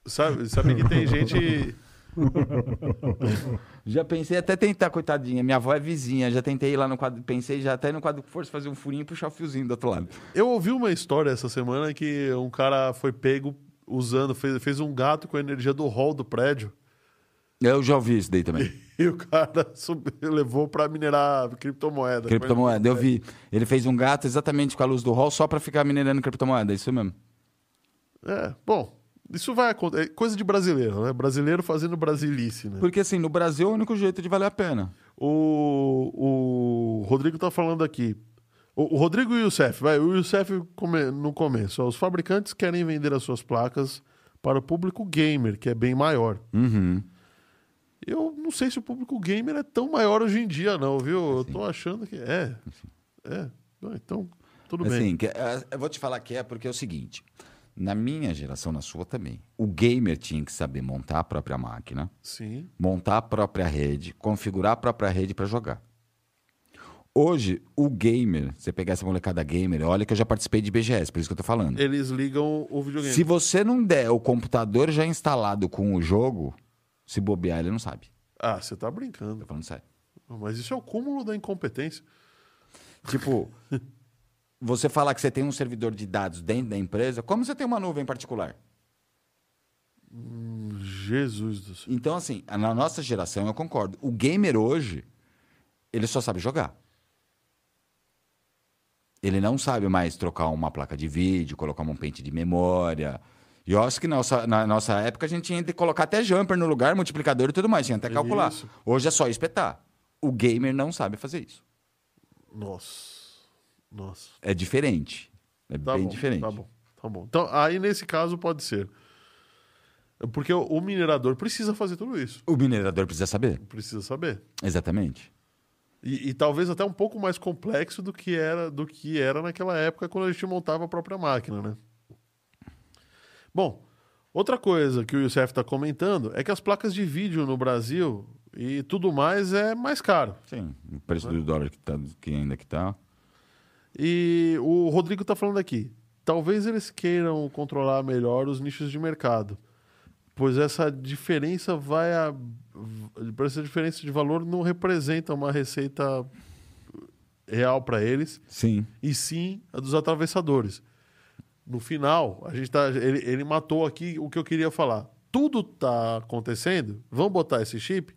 Sabe, sabe que tem gente. Já pensei até tentar, coitadinha. Minha avó é vizinha, já tentei ir lá no quadro, pensei já até no quadro que fosse fazer um furinho e puxar o fiozinho do outro lado. Eu ouvi uma história essa semana que um cara foi pego usando, fez, fez um gato com a energia do hall do prédio. Eu já ouvi isso daí também. E o cara levou para minerar criptomoeda. criptomoeda, eu vi. Ele fez um gato exatamente com a luz do hall só pra ficar minerando criptomoeda, é isso mesmo. É, bom, isso vai acontecer. É coisa de brasileiro, né? Brasileiro fazendo brasilice, né? Porque assim, no Brasil é o único jeito de valer a pena. O, o Rodrigo tá falando aqui. O, o Rodrigo e o Youssef, vai. O Youssef come, no começo. ó, Os fabricantes querem vender as suas placas para o público gamer, que é bem maior. Uhum. Eu não sei se o público gamer é tão maior hoje em dia, não, viu? Eu Assim. tô achando que é. É. Ah, Então, tudo bem. Assim, que, é, eu vou te falar que é porque é o seguinte: na minha geração, na sua também, o gamer tinha que saber montar a própria máquina, Sim. montar a própria rede, configurar a própria rede para jogar. Hoje, o gamer, você pegar essa molecada gamer, olha que eu já participei de BGS, por isso que eu tô falando. Eles ligam o videogame. Se você não der o computador já instalado com o jogo, se bobear, ele não sabe. Ah, você tá brincando. Tô falando sério. Mas isso é o cúmulo da incompetência. Tipo, você falar que você tem um servidor de dados dentro da empresa, como você tem uma nuvem particular? Jesus do céu. Então, assim, na nossa geração, eu concordo. O gamer hoje, ele só sabe jogar. Ele não sabe mais trocar uma placa de vídeo, colocar um pente de memória. E eu acho que na nossa, na nossa época a gente tinha que colocar até jumper no lugar, multiplicador e tudo mais, tinha até calcular. Isso. Hoje é só espetar. O gamer não sabe fazer isso. Nossa. Nossa. É diferente. É Tá bem bom, diferente. Tá bom, tá bom. Então, aí nesse caso pode ser. Porque o, o minerador precisa fazer tudo isso. O minerador precisa saber. Precisa saber. Exatamente. E, e talvez até um pouco mais complexo do que era do que era naquela época quando a gente montava a própria máquina, né? Bom, outra coisa que o Youssef está comentando é que as placas de vídeo no Brasil e tudo mais é mais caro. Sim. O preço do dólar que, tá, que ainda que tá. E o Rodrigo está falando aqui. Talvez eles queiram controlar melhor os nichos de mercado, pois essa diferença vai a essa diferença de valor não representa uma receita real para eles, Sim. e sim a dos atravessadores. No final, a gente tá, ele, ele matou aqui o que eu queria falar. Tudo tá acontecendo. Vamos botar esse chip.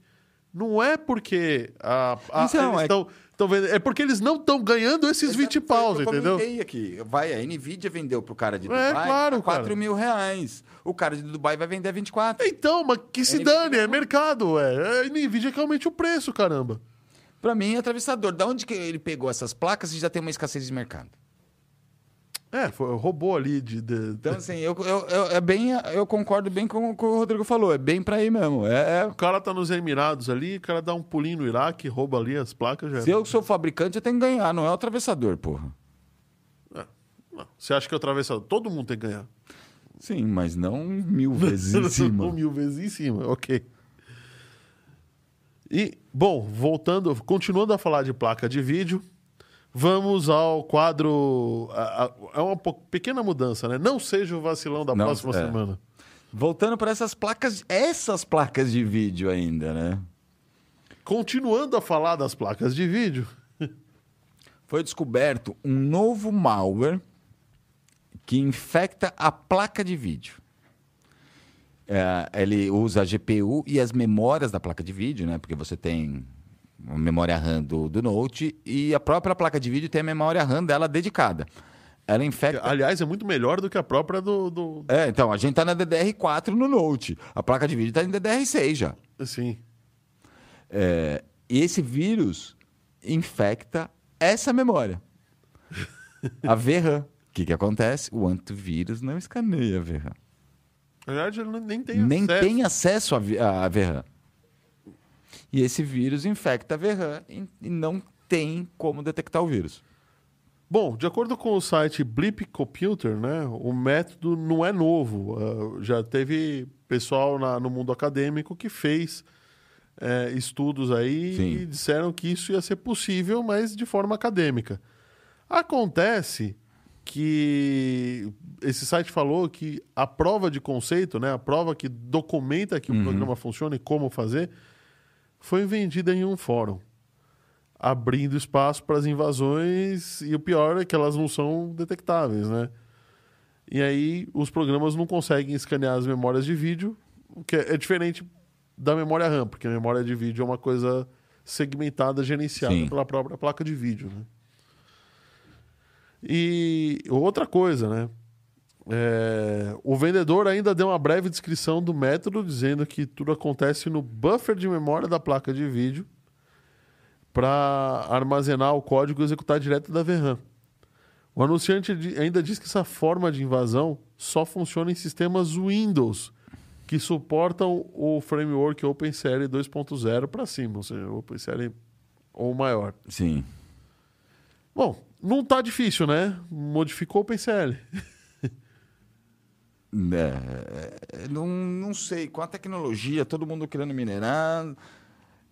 Não é porque a, a- Então, eles é- estão vendo, é porque eles não estão ganhando esses 20 paus, eu entendeu? comentei aqui. Vai, a Nvidia vendeu pro cara de É, Dubai claro, a 4 cara. mil reais. O cara de Dubai vai vender a 24. Então, mas que se É, dane, é mercado, é. É Nvidia que aumente o preço, caramba. Pra mim, é atravessador. Da onde que ele pegou essas placas e já tem uma escassez de mercado? É, foi, roubou ali de. de- Então, assim, eu, eu, eu, é bem, eu concordo bem com o que o Rodrigo falou. É bem pra aí mesmo. É, é- O cara tá nos Emirados ali, o cara dá um pulinho no Iraque, rouba ali as placas já. Se eu sou fabricante, eu tenho que ganhar, não é o atravessador, porra. Não, Você acha que o atravessador. Todo mundo tem que ganhar. Sim, mas não mil vezes em cima. Mil vezes em cima, ok. E, bom, voltando, continuando a falar de placa de vídeo, vamos ao quadro. É uma pequena mudança, né? Não seja o vacilão da Não, próxima é. semana. Voltando para essas placas, essas placas de vídeo ainda, né? Continuando a falar das placas de vídeo, Foi descoberto um novo malware que infecta a placa de vídeo. É, ele usa a GPU e as memórias da placa de vídeo, né? Porque você tem a memória RAM do, do Note e a própria placa de vídeo tem a memória RAM dela dedicada. Ela infecta. aliás, é muito melhor do que a própria do. do... É, então, a gente tá na DDR4 no Note. A placa de vídeo tá em DDR6 já. Assim. É, e esse vírus infecta essa memória. A VRAM. O que, que acontece? O antivírus não escaneia a VRAM. Na verdade, ele nem tem Nem acesso. tem acesso à VRAM. E esse vírus infecta a VRAM e não tem como detectar o vírus. Bom, de acordo com o site Blip Computer, né, o método não é novo. Ah, já teve pessoal na- no mundo acadêmico que fez eh, estudos aí Sim. e disseram que isso ia ser possível, mas de forma acadêmica. Acontece que esse site falou que a prova de conceito, né, a prova que documenta que o programa funciona e como fazer, foi vendida em um fórum abrindo espaço para as invasões e o pior é que elas não são detectáveis, né? E aí os programas não conseguem escanear as memórias de vídeo, o que é, é diferente da memória RAM, porque a memória de vídeo é uma coisa segmentada, gerenciada Sim. pela própria placa de vídeo, né? E outra coisa, né? É, o vendedor ainda deu uma breve descrição do método, dizendo que tudo acontece no buffer de memória da placa de vídeo para armazenar o código e executar direto da VRAM. O anunciante ainda diz que essa forma de invasão só funciona em sistemas Windows que suportam o framework OpenCL 2.0 para cima, ou seja, OpenCL ou maior. Sim. Bom, não tá difícil, né? Modificou o OpenCL. É, é, não, não sei, com a tecnologia, todo mundo querendo minerar,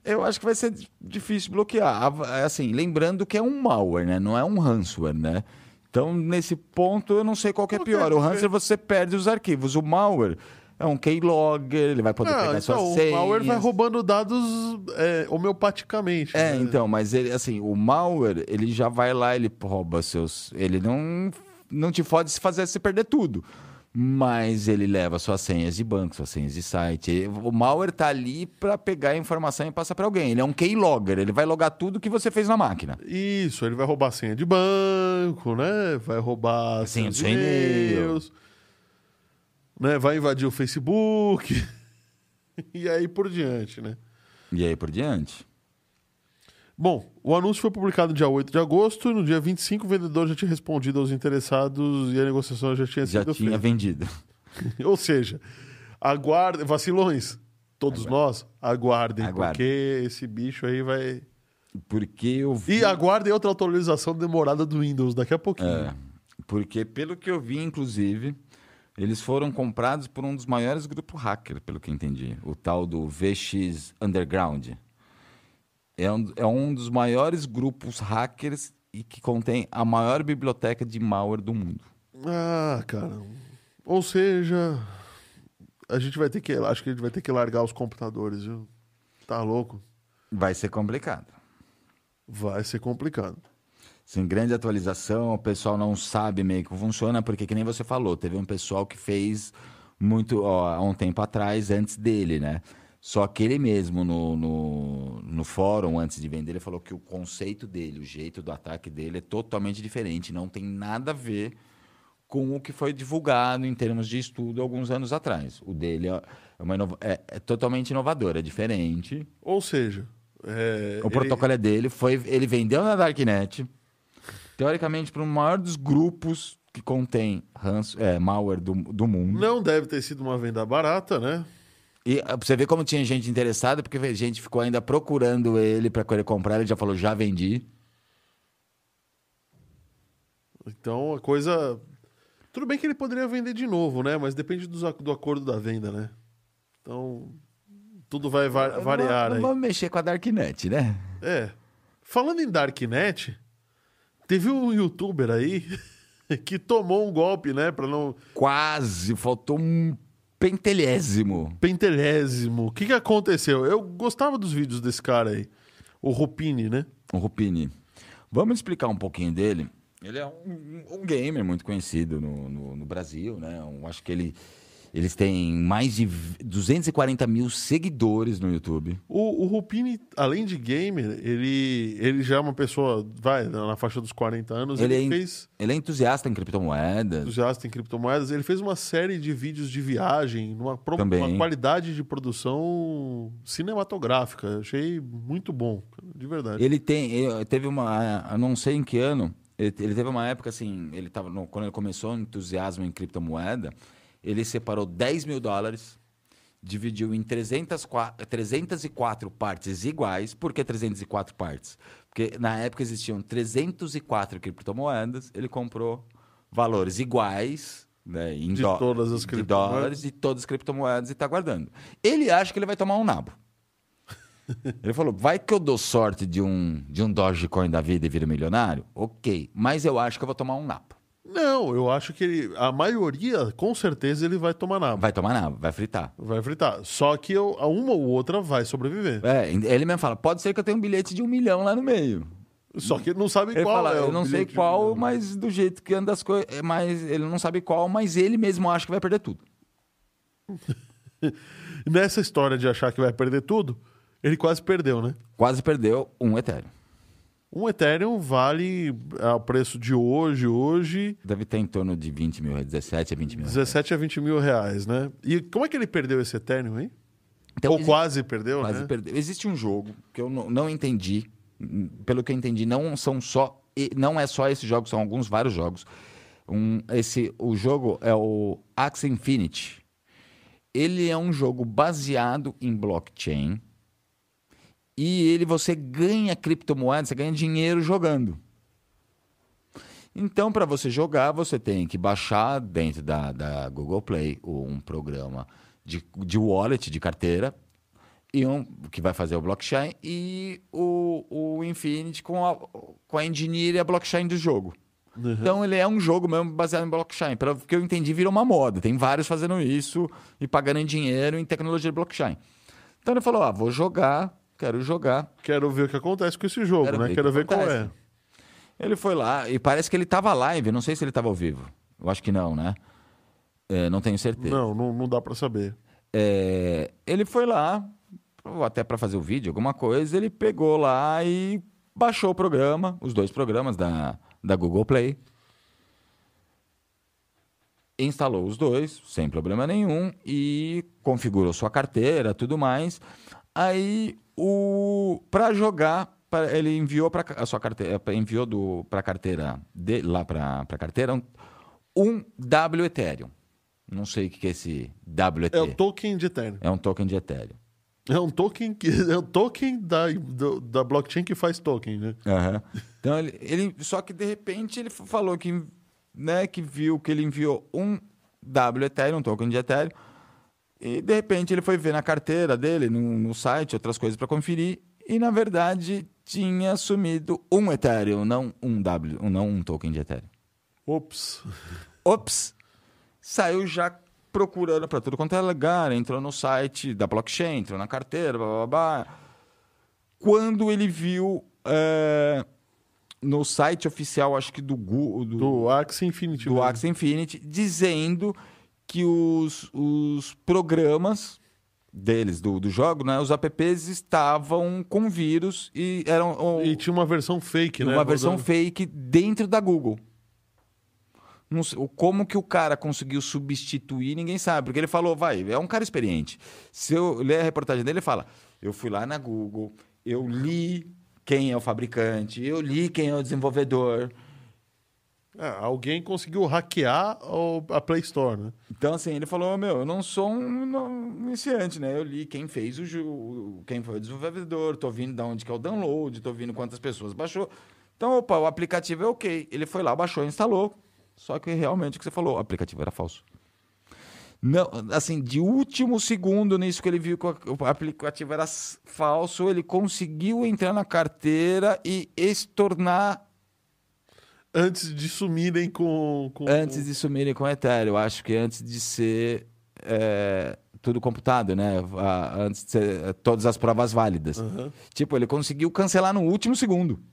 eu acho que vai ser di- difícil bloquear. A- Assim, lembrando que é um malware, né? Não é um ransomware, né? Então, nesse ponto, eu não sei qual que é pior. O ransomware você perde os arquivos. O malware é um keylogger, ele vai poder Ah, pegar suas então, o senhas. malware vai roubando dados é, homeopaticamente. É, né? então, mas ele, assim, o malware, ele já vai lá, ele rouba seus. Ele não, não te fode se fazer se perder tudo. Mas ele leva suas senhas de banco, suas senhas de site. O malware tá ali para pegar a informação e passar para alguém. Ele é um keylogger, ele vai logar tudo que você fez na máquina. Isso, ele vai roubar a senha de banco, né? Vai roubar A senha seu e-mail. e-mails, né? Vai invadir o Facebook e aí por diante, né? E aí por diante. Bom, o anúncio foi publicado no dia 8 de agosto e no dia 25 o vendedor já tinha respondido aos interessados e a negociação já tinha Já sido tinha feita. vendido. Ou seja, aguardem, vacilões, todos nós, aguardem, Aguardem. porque esse bicho aí vai... Porque eu vi. E aguardem outra atualização demorada do Windows daqui a pouquinho. É, porque pelo que eu vi, inclusive, eles foram comprados por um dos maiores grupos hacker, pelo que eu entendi. O tal do VX Underground. É um, é um dos maiores grupos hackers e que contém a maior biblioteca de malware do mundo. Ah, cara. Ou seja, a gente vai ter que. Acho que a gente vai ter que largar os computadores, viu? Tá louco? Vai ser complicado. Vai ser complicado. Sem grande atualização, o pessoal não sabe meio que funciona, porque que nem você falou, teve um pessoal que fez muito ó, há um tempo atrás, antes dele, né? Só que ele mesmo, no, no, no fórum, antes de vender, ele falou que o conceito dele, o jeito do ataque dele é totalmente diferente, não tem nada a ver com o que foi divulgado em termos de estudo alguns anos atrás. O dele é, é inova- é- é totalmente inovador, é diferente. Ou seja, é, O ele- protocolo é dele, foi, ele vendeu na Darknet, teoricamente para o maior dos grupos que contém ranço, é, malware do, do mundo. não deve ter sido uma venda barata, né? E ah, você ver como tinha gente interessada, porque a gente ficou ainda procurando ele para querer comprar, ele já falou, já vendi. Então a coisa. Tudo bem que ele poderia vender de novo, né? Mas depende ac- do acordo da venda, né? Então. Tudo vai va- variar não, aí. não vamos mexer com a Darknet, né? É. Falando em Darknet, teve um youtuber aí que tomou um golpe, né? Pra não. Quase, faltou um pentelésimo. Pentelésimo. O que, que aconteceu? Eu gostava dos vídeos desse cara aí. O Rupini, né? O Rupini. Vamos explicar um pouquinho dele. Ele é um, um gamer muito conhecido no, no, no Brasil, né? Eu acho que ele, eles têm mais de 240 mil seguidores no YouTube. O, o Rupini, além de gamer, ele, ele já é uma pessoa, vai, na faixa dos 40 anos. Ele Ele, é fez Ele é entusiasta em criptomoedas. entusiasta em criptomoedas. Ele fez uma série de vídeos de viagem, numa pro- uma qualidade de produção cinematográfica. Achei muito bom, de verdade. Ele tem, ele teve uma, eu não sei em que ano, ele, ele teve uma época assim, ele tava no- quando ele começou o entusiasmo em criptomoeda, ele separou 10 mil dólares, dividiu em 300, qua- 304 partes iguais. Por que 304 partes? Porque na época existiam 304 criptomoedas, ele comprou valores iguais, né, em De dó- todas as de dólares de todas as criptomoedas e está guardando. Ele acha que ele vai tomar um nabo. Ele falou: vai que eu dou sorte de um, de um Dogecoin da vida e viro milionário? Ok, mas eu acho que eu vou tomar um nabo. Não, eu acho que ele, a maioria, com certeza, ele vai tomar nada. Vai tomar nabo, vai fritar. Vai fritar. Só que eu, a uma ou outra vai sobreviver. É, ele mesmo fala: pode ser que eu tenha um bilhete de um milhão lá no meio. Só que ele não sabe Ele qual fala: é. eu não sei de qual, milhão. mas do jeito que anda as coisas. Mas ele não sabe qual, mas ele mesmo acha que vai perder tudo. Nessa história de achar que vai perder tudo, ele quase perdeu, né? Quase perdeu um Ethereum. Um Ethereum vale ao preço de hoje, hoje, Deve ter em torno de 20 mil, 17 a 20 mil. 17 a 20 mil reais, né? E como é que ele perdeu esse Ethereum, hein? Então, Ou exi- quase perdeu, Quase né? perdeu. Existe um jogo que eu não, não entendi pelo que eu entendi, não são só. Não é só esse jogo, são alguns vários jogos. Um, esse, o jogo é o Axie Infinity. Ele é um jogo baseado em blockchain. E ele você ganha criptomoedas, você ganha dinheiro jogando. Então, para você jogar, você tem que baixar dentro da, da Google Play um programa de, de wallet, de carteira, e um, que vai fazer o blockchain, e o, o Infinity com a, com a engineer e a blockchain do jogo. Então, ele é um jogo mesmo baseado em blockchain. Pelo que eu entendi, virou uma moda. Tem vários fazendo isso e pagando em dinheiro em tecnologia de blockchain. Então, ele falou: ah, vou jogar, quero jogar. Quero ver o que acontece com esse jogo, Quero né? ver Quero que ver qual é. acontece. Ele foi lá e parece que ele estava live. Não sei se ele estava ao vivo. Eu acho que não, né? É, não tenho certeza. Não, não, não dá pra saber. É, ele foi lá, até para fazer o vídeo, alguma coisa, ele pegou lá e baixou o programa, os dois programas da, da Google Play. Instalou os dois, sem problema nenhum, e configurou sua carteira, tudo mais. Aí, o para jogar, pra- ele enviou para a sua carteira, enviou do para carteira de, lá para a carteira um, um W Ethereum. Não sei o que é esse WET. É o token de Ethereum. É um token de Ethereum. É um token que é o token da, do- da blockchain que faz token, né? Então ele, ele- só que de repente ele falou que, né, que viu que ele enviou um W Ethereum, um token de Ethereum, e de repente ele foi ver na carteira dele, no, no site, outras coisas para conferir, e na verdade tinha sumido um Ethereum, não um W, não um token de Ethereum. Ops. Ops! Saiu já procurando para tudo quanto é lugar, entrou no site da blockchain, entrou na carteira, blá blá blá. Quando ele viu é, no site oficial, acho que do Google, do, Do Axie Infinity. do mesmo. Axie Infinity, dizendo que os, os programas deles, do, do jogo, né, os apps estavam com vírus e eram E tinha uma versão fake, né? uma versão rodando. fake dentro da Google. Não sei- como que o cara conseguiu substituir, ninguém sabe. Porque ele falou, vai, é um cara experiente. Se eu ler a reportagem dele, ele fala: eu fui lá na Google, eu li quem é o fabricante, eu li quem é o desenvolvedor. É, alguém conseguiu hackear a Play Store, né? Então, assim, ele falou: meu, eu não sou um iniciante, né? Eu li quem fez o jogo, quem foi o desenvolvedor, tô vendo de onde que é o download, tô vendo quantas pessoas baixou. Então, opa, o aplicativo é ok. Ele foi lá, baixou, instalou. Só que realmente o que você falou, o aplicativo era falso. Não, assim, de último segundo nisso que ele viu que o aplicativo era falso, ele conseguiu entrar na carteira e estornar Antes de sumirem com. com antes de sumirem com o Ethereum. Eu Acho que antes de ser é, tudo computado, né? Antes de ser é, todas as provas válidas. Aham. Tipo, ele conseguiu cancelar no último segundo.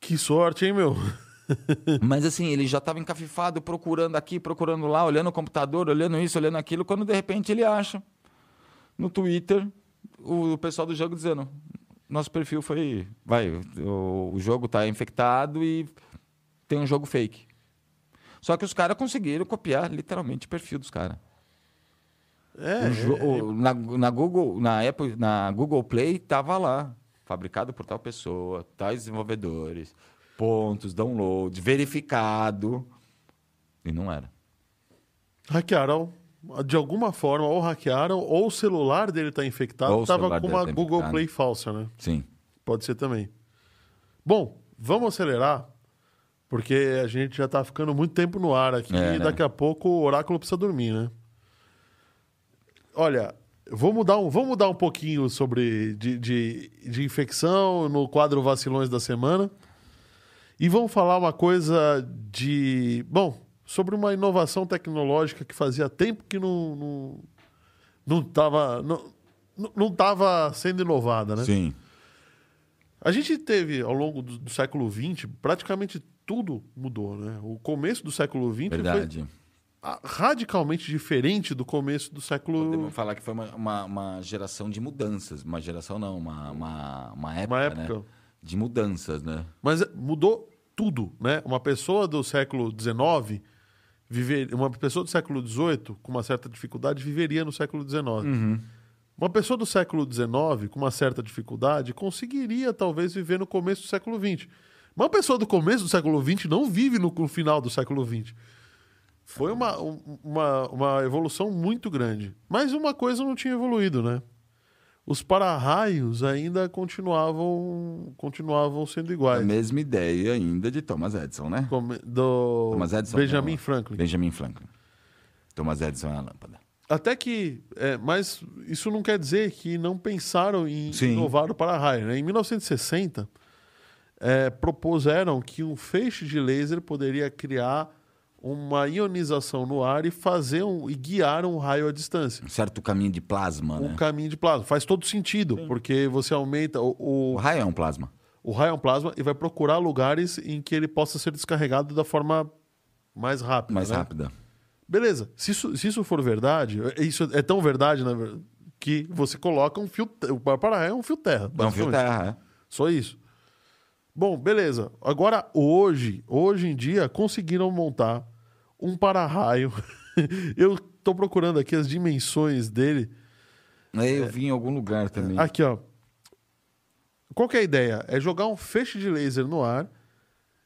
Que sorte, hein, meu? Mas assim, ele já estava encafifado, procurando aqui, procurando lá, olhando o computador, olhando isso, olhando aquilo, quando de repente ele acha no Twitter o pessoal do jogo dizendo: nosso perfil foi. Vai, o, o jogo está infectado e tem um jogo fake. Só que os caras conseguiram copiar literalmente o perfil dos caras. É, é, o- na, na Google, na Apple, na Google Play tava lá, fabricado por tal pessoa, tais desenvolvedores, pontos, download, verificado. E não era. hackearam. De alguma forma, ou hackearam, ou o celular dele tá infectado. Ou o Tava celular com uma tá Google infectado. Play falsa, né? Sim. Pode ser também. Bom, vamos acelerar, porque a gente já tá ficando muito tempo no ar aqui É, e né? daqui a pouco o oráculo precisa dormir, né? Olha, vou mudar um, vamos mudar um pouquinho sobre de, de, de infecção no quadro Vacilões da Semana. E vamos falar uma coisa de. Bom, sobre uma inovação tecnológica que fazia tempo que não. Não, não tava. Não, não- tava sendo inovada, né? Sim. A gente teve, ao longo do, do século XX, praticamente tudo mudou, né? O começo do século XX Verdade. foi radicalmente diferente do começo do século... Podemos falar que foi uma, uma, uma geração de mudanças. Uma geração não, uma, uma, uma época, Uma época. né? De mudanças, né? Mas mudou tudo, né? Uma pessoa do século XIX, viver, uma pessoa do século XVIII, com uma certa dificuldade, viveria no século XIX. Uma pessoa do século XIX, com uma certa dificuldade, conseguiria talvez viver no começo do século XX. Uma pessoa do começo do século XX não vive no, no final do século XX. Foi uma, um- uma, uma evolução muito grande. Mas uma coisa não tinha evoluído, né? Os para-raios ainda continuavam, continuavam sendo A iguais. mesma ideia ainda de Thomas Edison, né? Come- Do Thomas Edison. Benjamin não, Franklin. Benjamin Franklin. Thomas Edison é a lâmpada. Até que. é, mas isso não quer dizer que não pensaram em Sim. inovar o para-raio. Né? Em 1960, é, propuseram que um feixe de laser poderia criar uma ionização no ar e fazer um, e guiar um raio à distância. Um certo caminho de plasma, Um né? caminho de plasma. Faz todo sentido, porque você aumenta o, O o, raio é um plasma. o raio é um plasma e vai procurar lugares em que ele possa ser descarregado da forma mais rápida. Mais né? rápida. Beleza. Se isso, se isso for verdade, isso é tão verdade, na verdade, que você coloca um fio. O para-raio é um fio terra. É um fio terra, é. Só isso. Bom, beleza. Agora, hoje, hoje em dia, conseguiram montar um para-raio. Eu tô procurando aqui as dimensões dele. É, Eu vi em algum lugar também. Aqui, ó. Qual que é a ideia? É jogar um feixe de laser no ar,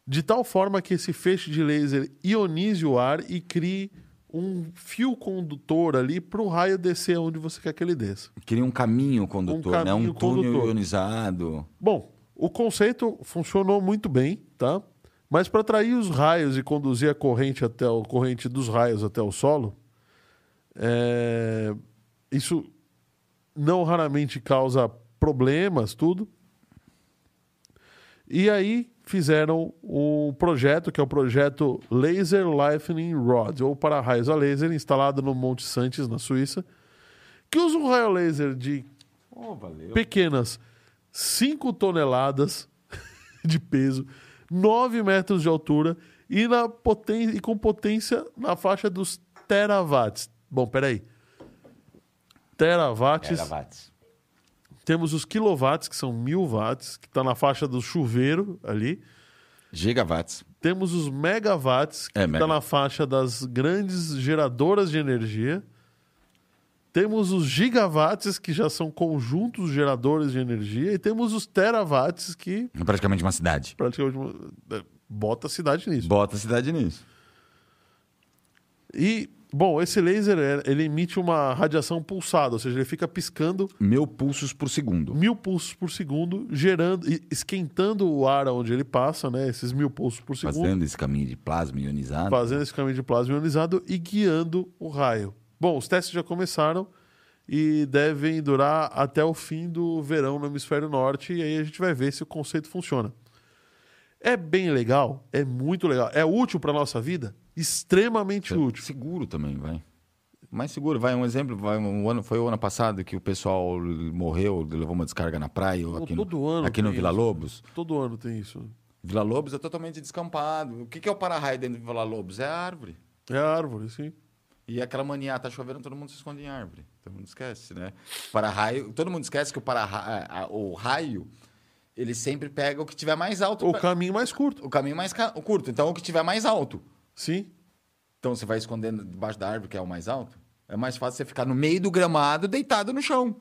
de tal forma que esse feixe de laser ionize o ar e crie um fio condutor ali para o raio descer onde você quer que ele desça. Queria um caminho condutor, Um né? Um caminho túnel condutor. ionizado. Bom, o conceito funcionou muito bem, tá? Mas para atrair os raios e conduzir a corrente até o corrente dos raios até o solo, é, isso não raramente causa problemas, tudo. E aí fizeram o projeto, que é o projeto Laser Lightning Rod, ou para raios a laser, instalado no Monte Santos, na Suíça, que usa um raio laser de Oh, pequenas 5 toneladas de peso, 9 metros de altura e, na poten e com potência na faixa dos terawatts. Bom, peraí. Terawatts. Terawatts. Temos os quilowatts, que são mil watts, que está na faixa do chuveiro ali. Gigawatts. Temos os megawatts, que É, está mega. na faixa das grandes geradoras de energia. Temos os gigawatts, que já são conjuntos geradores de energia. E temos os terawatts, que É praticamente uma cidade. praticamente é, bota a cidade nisso. Bota a cidade nisso. E, bom, esse laser, é, ele emite uma radiação pulsada, ou seja, ele fica piscando Mil pulsos por segundo. mil pulsos por segundo, gerando, esquentando o ar onde ele passa, né? Esses mil pulsos por segundo. Fazendo esse caminho de plasma ionizado. fazendo esse caminho de plasma ionizado e guiando o raio. Bom, os testes já começaram e devem durar até o fim do verão no hemisfério norte e aí a gente vai ver se o conceito funciona. É bem legal, é muito legal, é útil para nossa vida, extremamente útil. Seguro também, vai. Mais seguro, vai. Um exemplo, vai, um ano, foi o ano passado que o pessoal morreu, levou uma descarga na praia, ou aqui, todo no, ano aqui no Vila isso. Lobos. Todo ano tem isso. Vila Lobos é totalmente descampado. O que, que é o para-raio dentro do Vila Lobos? É a árvore. É a árvore, sim. E aquela mania, ah, tá chovendo, todo mundo se esconde em árvore. Todo mundo esquece, né? Para-raio, todo mundo esquece que o para o raio, ele sempre pega o que tiver mais alto. O caminho mais curto, o caminho mais ca- curto, então o que tiver mais alto. sim. Então você vai escondendo debaixo da árvore, que é o mais alto. É mais fácil você ficar no meio do gramado, deitado no chão.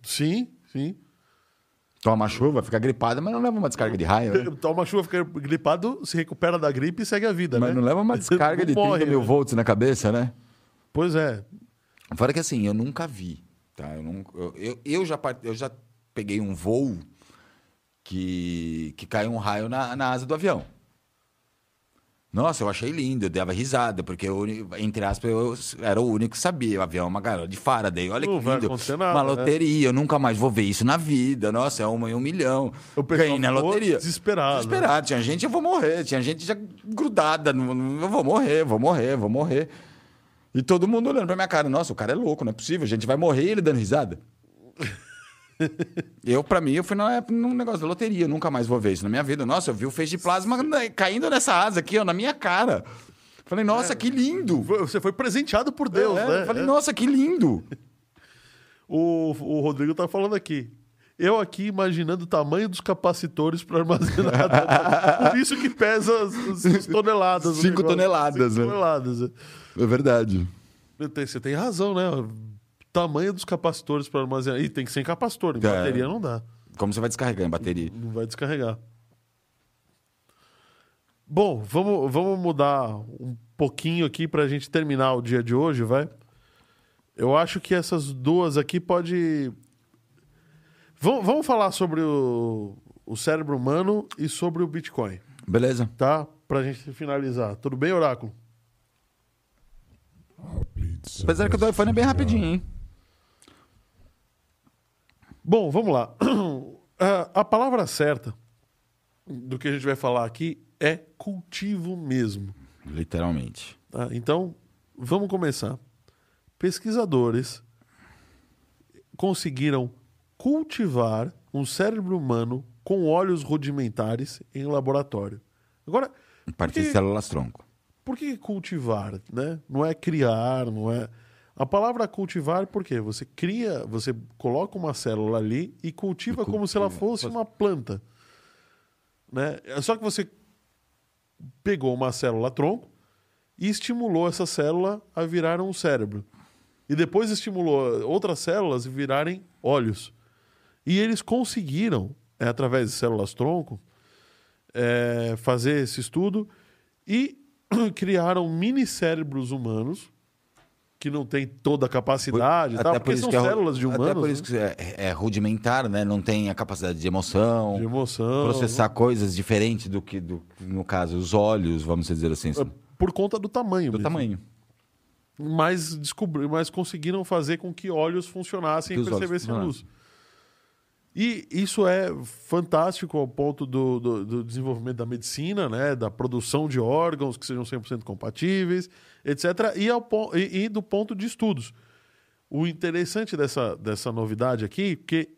Sim, sim. Toma chuva, fica gripado, mas não leva uma descarga de raio. né? Toma chuva, fica gripado, se recupera da gripe e segue a vida, Mas né? não leva uma descarga de Não 30 morre, mil né? volts na cabeça, né? Pois é. Fora que assim, eu nunca vi, tá? Eu, nunca, eu, eu, eu já, eu já peguei um voo que, que caiu um raio na, na asa do avião. Nossa, eu achei lindo, eu dava risada, porque, eu, entre aspas, eu era o único que sabia. O avião é uma garota de Faraday, olha Não que lindo. nada, uma né? loteria, eu nunca mais vou ver isso na vida. Nossa, é uma em um milhão. Pessoal Ganhei na loteria. desesperado. Desesperado. Tinha gente, eu vou morrer. Tinha gente já grudada. Eu vou morrer, vou morrer, vou morrer. E todo mundo olhando pra minha cara. Nossa, o cara é louco, não é possível. A gente vai morrer ele dando risada. eu, pra mim, eu fui na- num negócio da loteria. Eu nunca mais vou ver isso na minha vida. Nossa, eu vi o feixe de plasma caindo nessa asa aqui, ó, na minha cara. Falei, nossa, que lindo. Você foi presenteado por Deus, É, né? Falei, É. nossa, que lindo. O, o Rodrigo tá falando aqui. Eu aqui imaginando o tamanho dos capacitores para armazenar. Por isso que pesa as, as- as toneladas. Cinco toneladas, Cinco né? toneladas. é. É verdade. Você tem razão, né? tamanho dos capacitores para armazenar. E tem que ser em capacitor, em É. bateria não dá. Como você vai descarregar em bateria? Não vai descarregar. Bom, vamos, vamos mudar um pouquinho aqui para a gente terminar o dia de hoje, vai? Eu acho que essas duas aqui pode. Vamos, vamos falar sobre o, o cérebro humano e sobre o Bitcoin, Beleza. tá? Pra gente finalizar. Tudo bem, Oráculo? Apesar que o do iPhone é bem rapidinho, hein? Bom, vamos lá. A- a palavra certa do que a gente vai falar aqui é cultivo mesmo. Literalmente. tá? Então, vamos começar. Pesquisadores conseguiram cultivar um cérebro humano com olhos rudimentares em laboratório. Agora, A partir de que- células tronco. por que cultivar, né? Não é criar, não é. A palavra cultivar, por quê? Você cria, você coloca uma célula ali e cultiva E como se ela cultiva. fosse uma planta, né? Só que você pegou uma célula tronco e estimulou essa célula a virar um cérebro. E depois estimulou outras células a virarem olhos. E eles conseguiram, é, através de células tronco, é, fazer esse estudo e criaram mini cérebros humanos que não tem toda a capacidade, e tal, porque são que é células de humanos Até por isso né? que é, é rudimentar, né? Não tem a capacidade de emoção, de emoção, processar coisas diferentes do que, do, no caso, os olhos, vamos dizer assim. É, por conta do tamanho. do mesmo. tamanho. Mas descobri, mas conseguiram fazer com que olhos funcionassem Que e olhos percebessem funcionassem. E isso é fantástico ao ponto do, do- do desenvolvimento da medicina, né? da produção de órgãos que sejam 100% compatíveis, etc. E, ao, e- e do ponto de estudos. O interessante dessa, dessa novidade aqui, que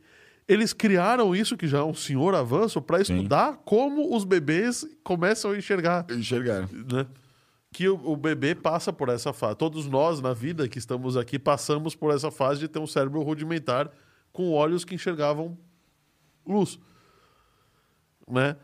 eles criaram isso, que já é um senhor avanço, para Sim. estudar como os bebês começam a enxergar Enxergaram. né? Que o, o bebê passa por essa fase. Todos nós, na vida que estamos aqui, passamos por essa fase de ter um cérebro rudimentar com olhos que enxergavam luz. Né?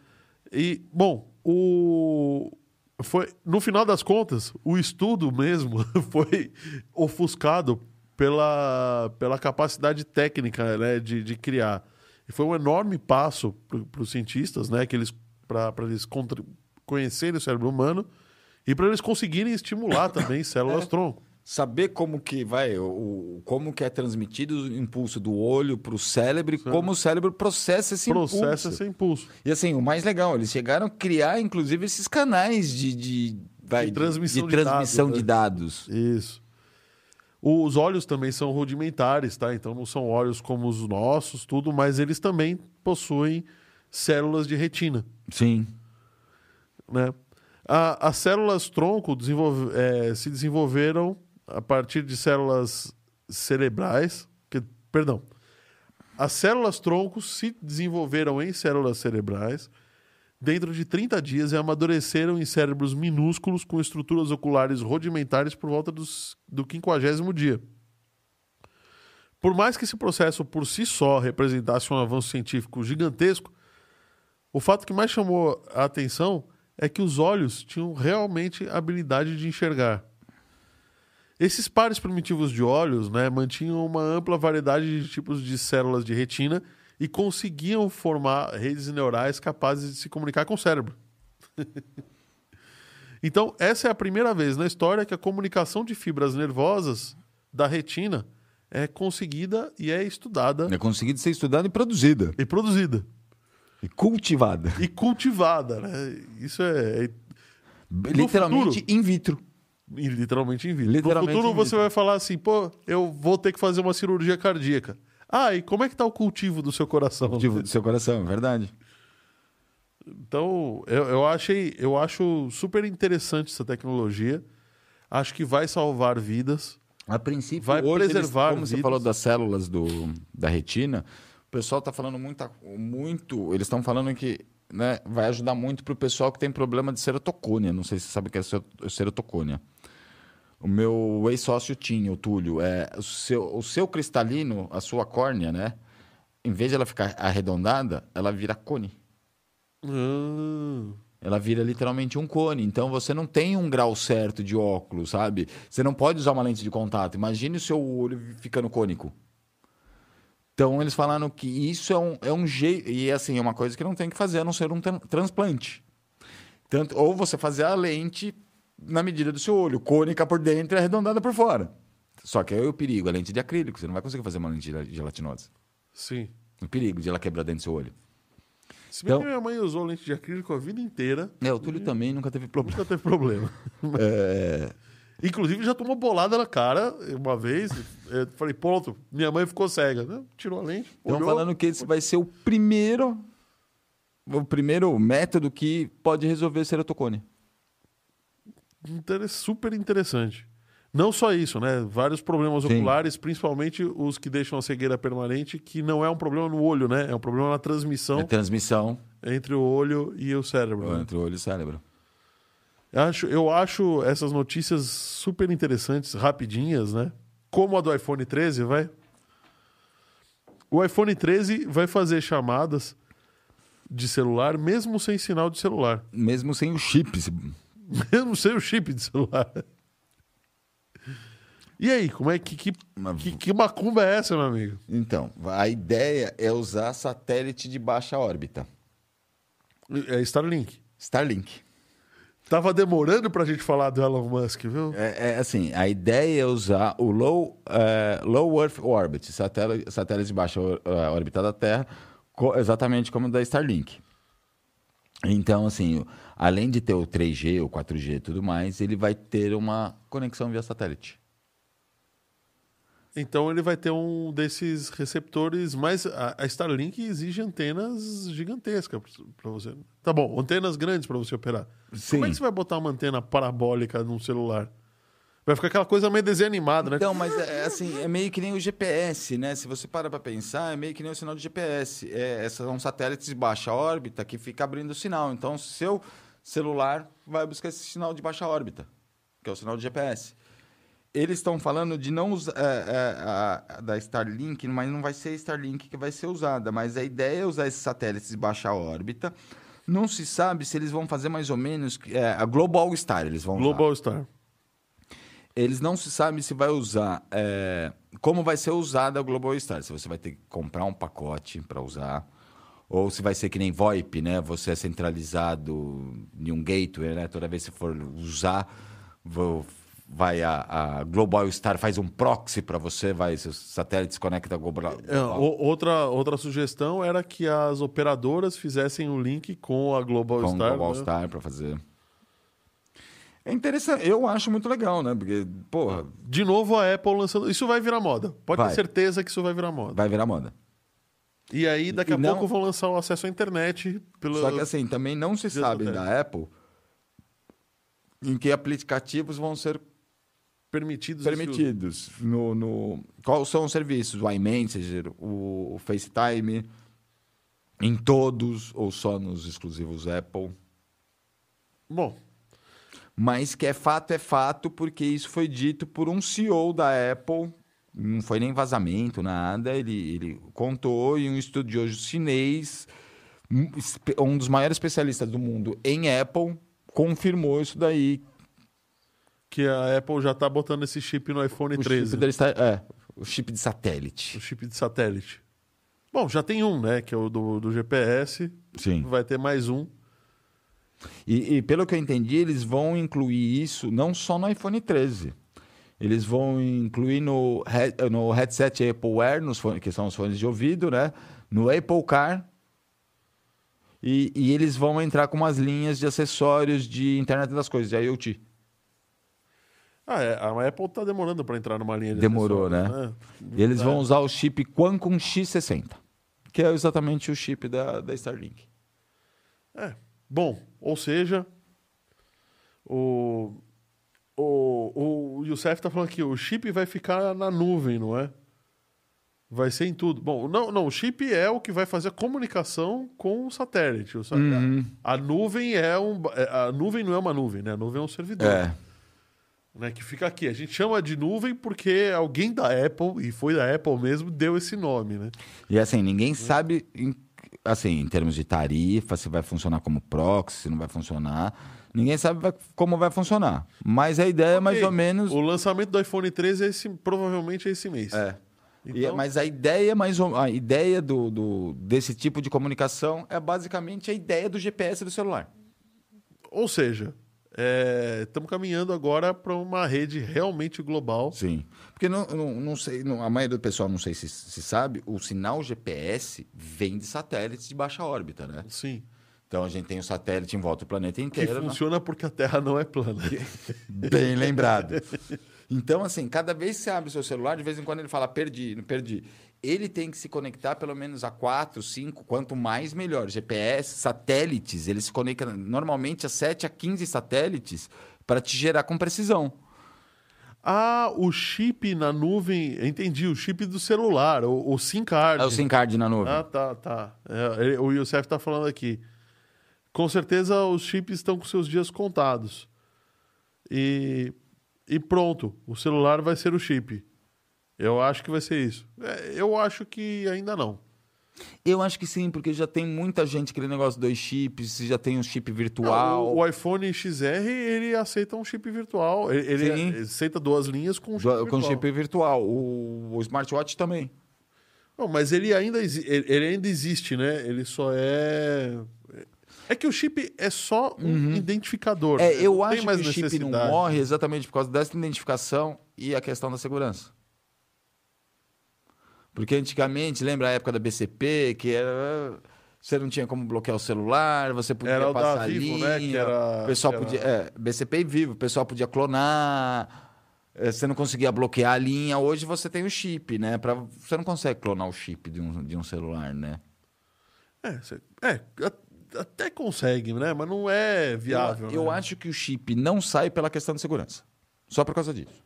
E, bom, o... Foi, no final das contas, o estudo mesmo foi ofuscado pela, pela capacidade técnica né, de, de criar. E foi um enorme passo para os cientistas, né, que eles para eles contri- conhecerem o cérebro humano e para eles conseguirem estimular também células tronco. Saber como que vai, o, como que é transmitido o impulso do olho para o cérebro e como o cérebro processa esse Processa impulso. esse impulso. E assim, o mais legal, eles chegaram a criar, inclusive, esses canais de, de, vai, De transmissão de transmissão dados, de né? dados. Isso. Os olhos também são rudimentares, tá? Então não são olhos como os nossos, tudo, mas eles também possuem células de retina. Sim. né? A- as células tronco desenvolve- eh, se desenvolveram a partir de células cerebrais, que, perdão, as células tronco se desenvolveram em células cerebrais dentro de 30 dias e amadureceram em cérebros minúsculos com estruturas oculares rudimentares por volta dos, do 50 dia. Por mais que esse processo por si só representasse um avanço científico gigantesco, o fato que mais chamou a atenção é que os olhos tinham realmente a habilidade de enxergar. Esses pares primitivos de olhos né, mantinham uma ampla variedade de tipos de células de retina e conseguiam formar redes neurais capazes de se comunicar com o cérebro. então, essa é a primeira vez na história que a comunicação de fibras nervosas da retina é conseguida e é estudada É conseguido ser estudada e produzida. e produzida E cultivada. e cultivada, né? Isso é, é Literalmente in vitro. Literalmente em vida. Literalmente no futuro você vai falar assim, pô, eu vou ter que fazer uma cirurgia cardíaca. Ah, e como é que tá o cultivo do seu coração? Cultivo do seu coração, é verdade. Então, eu, eu achei, eu acho super interessante essa tecnologia. Acho que vai salvar vidas. A princípio, Vai preservar eles, como você vidas. falou das células do, da retina, o pessoal está falando muita, muito. Eles estão falando que né, vai ajudar muito para o pessoal que tem problema de serotocônia. Não sei se você sabe o que é ser- serotocônia. O meu ex-sócio tinha, o Túlio. É, o, seu, o seu cristalino, a sua córnea, né? Em vez de ela ficar arredondada, ela vira cone. Ah, Ela vira literalmente um cone. Então você não tem um grau certo de óculos, sabe? Você não pode usar uma lente de contato. Imagine o seu olho ficando cônico. Então eles falaram que isso é um, é um jeito. E assim, é uma coisa que não tem que fazer a não ser um tran- transplante. Tanto, ou você fazer a lente na medida do seu olho, cônica por dentro e arredondada por fora. Só que aí o perigo, a lente de acrílico, você não vai conseguir fazer uma lente gelatinosa. Sim. O perigo de ela quebrar dentro do seu olho. Se bem Então- que minha mãe usou lente de acrílico a vida inteira, É, o Túlio também nunca teve problema. nunca teve problema. É, Inclusive, já tomou bolada na cara uma vez. Eu falei, pronto, minha mãe ficou cega. né? Tirou a lente. Estão falando que esse vai ser o primeiro o primeiro método que pode resolver. Inter- super interessante. Não só isso, né? Vários problemas Sim. oculares, principalmente os que deixam a cegueira permanente, que não é um problema no olho, né? É um problema na transmissão É transmissão entre o olho e o cérebro. né? entre o olho e o cérebro. Eu acho, eu acho essas notícias super interessantes, rapidinhas, né? Como a do iPhone 13, vai. O iPhone 13 vai fazer chamadas de celular mesmo sem sinal de celular. Mesmo sem o chip. Se- Mesmo sem o chip de celular. E aí, como é que que, que, que macumba é essa, meu amigo? Então, a ideia é usar satélite de baixa órbita. É Starlink. Starlink. Tava demorando pra gente falar do Elon Musk, viu? É, é assim, a ideia é usar o Low, eh, low Earth Orbit, satélite, satélite de baixa eh, órbita da Terra, co- exatamente como o da Starlink. Então, assim, além de ter o 3G, o 4G e tudo mais, ele vai ter uma conexão via satélite. Então ele vai ter um desses receptores, mas a, Starlink exige antenas gigantescas para você. Tá bom, antenas grandes para você operar. Sim. Como é que você vai botar uma antena parabólica num celular? Vai ficar aquela coisa meio desenho animado, né? Então, mas é, assim, é meio que nem o GPS, né? Se você para para pensar, é meio que nem o sinal de GPS. É, esses são satélites de baixa órbita que fica abrindo o sinal. Então, seu celular vai buscar esse sinal de baixa órbita, que é o sinal de GPS. Eles estão falando de não usar é, é, a- da Starlink, mas não vai ser a Starlink que vai ser usada. Mas a ideia é usar esses satélites de baixa órbita. Não se sabe se eles vão fazer mais ou menos é, a Global Star. Eles vão usar. Global Star. Eles não se sabe se vai usar, é, como vai ser usada a Global Star. Se você vai ter que comprar um pacote para usar, ou se vai ser que nem VoIP, né? Você é centralizado em um gateway, né? Toda vez que você for usar, vo- vai a, a Global Star faz um proxy para você, vai seus satélites conectam a Global. É, outra, outra sugestão era que as operadoras fizessem um link com a Global com Star. Global né? Star para fazer. É interessante, eu acho muito legal, né? Porque, porra, De novo a Apple lançando. Isso vai virar moda. Pode Vai. ter certeza que isso vai virar moda. vai virar moda. E aí, daqui a não- pouco, vão lançar o acesso à internet. Pelo... Só que assim, também não se Deus sabe da Apple em que aplicativos vão ser permitidos. permitidos. No, no... Quais são os serviços? O iMessager, o FaceTime, em todos ou só nos exclusivos Apple? Bom, Mas que é fato, é fato, porque isso foi dito por um CEO da Apple. Não foi nem vazamento, nada. Ele, ele contou e um estudioso chinês, um um dos maiores especialistas do mundo em Apple, confirmou isso daí. que a Apple já tá botando esse chip no iPhone O 13. chip, está, é, o chip de satélite. O chip de satélite. Bom, já tem um, né? Que é o do, do GPS. Sim. Vai ter mais um. E, e pelo que eu entendi, eles vão incluir isso não só no iPhone 13. Eles vão incluir no, no headset Apple Air, nos fones, que são os fones de ouvido, né? No Apple Car. E, e eles vão entrar com umas linhas de acessórios de internet das coisas, de IoT. Ah, é, a Apple tá demorando para entrar numa linha de Demorou, acessórios, E eles É. vão usar o chip Qualcomm X60, que é exatamente o chip da, da Starlink. É. Bom, ou seja, o, o, o Youssef tá falando aqui, o chip vai ficar na nuvem, não é? Vai ser em tudo. Bom, não, não, o chip é o que vai fazer a comunicação com o satélite. O sa- Uhum. a, a nuvem é um. é- A nuvem não é uma nuvem, né? A nuvem é um servidor. É. Né, que fica aqui. A gente chama de nuvem porque alguém da Apple, e foi da Apple mesmo, deu esse nome, né? E assim, ninguém sabe em- assim, em termos de tarifa, se vai funcionar como proxy, se não vai funcionar. Ninguém sabe vai- como vai funcionar. Mas a ideia é mais Ok, ou menos. O lançamento do iPhone 13 é esse, provavelmente é esse mês. É. E- Então- mas a ideia mais ou- a ideia do, do- desse tipo de comunicação é basicamente a ideia do GPS do celular. Ou seja, estamos caminhando agora para uma rede realmente global. Sim. Porque não, não, não sei, não- a maioria do pessoal não sei se, se sabe, o sinal GPS vem de satélites de baixa órbita, né? Sim. Então a gente tem o satélite em volta do planeta Que inteiro. né? funciona porque a Terra não é plana. Bem lembrado. Então, assim, cada vez que você abre o seu celular, de vez em quando ele fala perdi, não perdi. Ele tem que se conectar pelo menos a quatro, cinco, quanto mais melhor. GPS, satélites, ele se conecta normalmente a 7 a 15 satélites para te gerar com precisão. Ah, o chip na nuvem. Entendi, o chip do celular, o, o SIM card. É o SIM card na nuvem. Ah, tá, tá. É, o Youssef tá falando aqui. Com certeza os chips estão com seus dias contados. E, e pronto, o celular vai ser o chip. Eu acho que vai ser isso. É, eu acho que ainda não. Eu acho que sim, porque já tem muita gente aquele negócio dois chips, já tem um chip Não, virtual. o, o iPhone XR, ele aceita um chip virtual. Ele, ele aceita duas linhas com chip do- virtual. com chip virtual. O, o smartwatch também. Não, mas ele ainda, ele ainda existe, né? Ele só é... É que o chip é só um identificador. Uhum. É, né? eu acho que o chip não morre exatamente por causa dessa identificação e a questão da segurança. Porque antigamente, lembra a época da BCP, que era. Você não tinha como bloquear o celular, você podia Era o da passar Vivo, linha, né, que era- o pessoal era- podia. É, BCP e Vivo, o pessoal podia clonar. é, Você não conseguia bloquear a linha. Hoje você tem o chip, né? Pra, você não consegue clonar o chip de um, de um celular, né? É, cê- é, até consegue, né? Mas não é viável. Eu, eu né? acho que o chip não sai pela questão de segurança. Só por causa disso.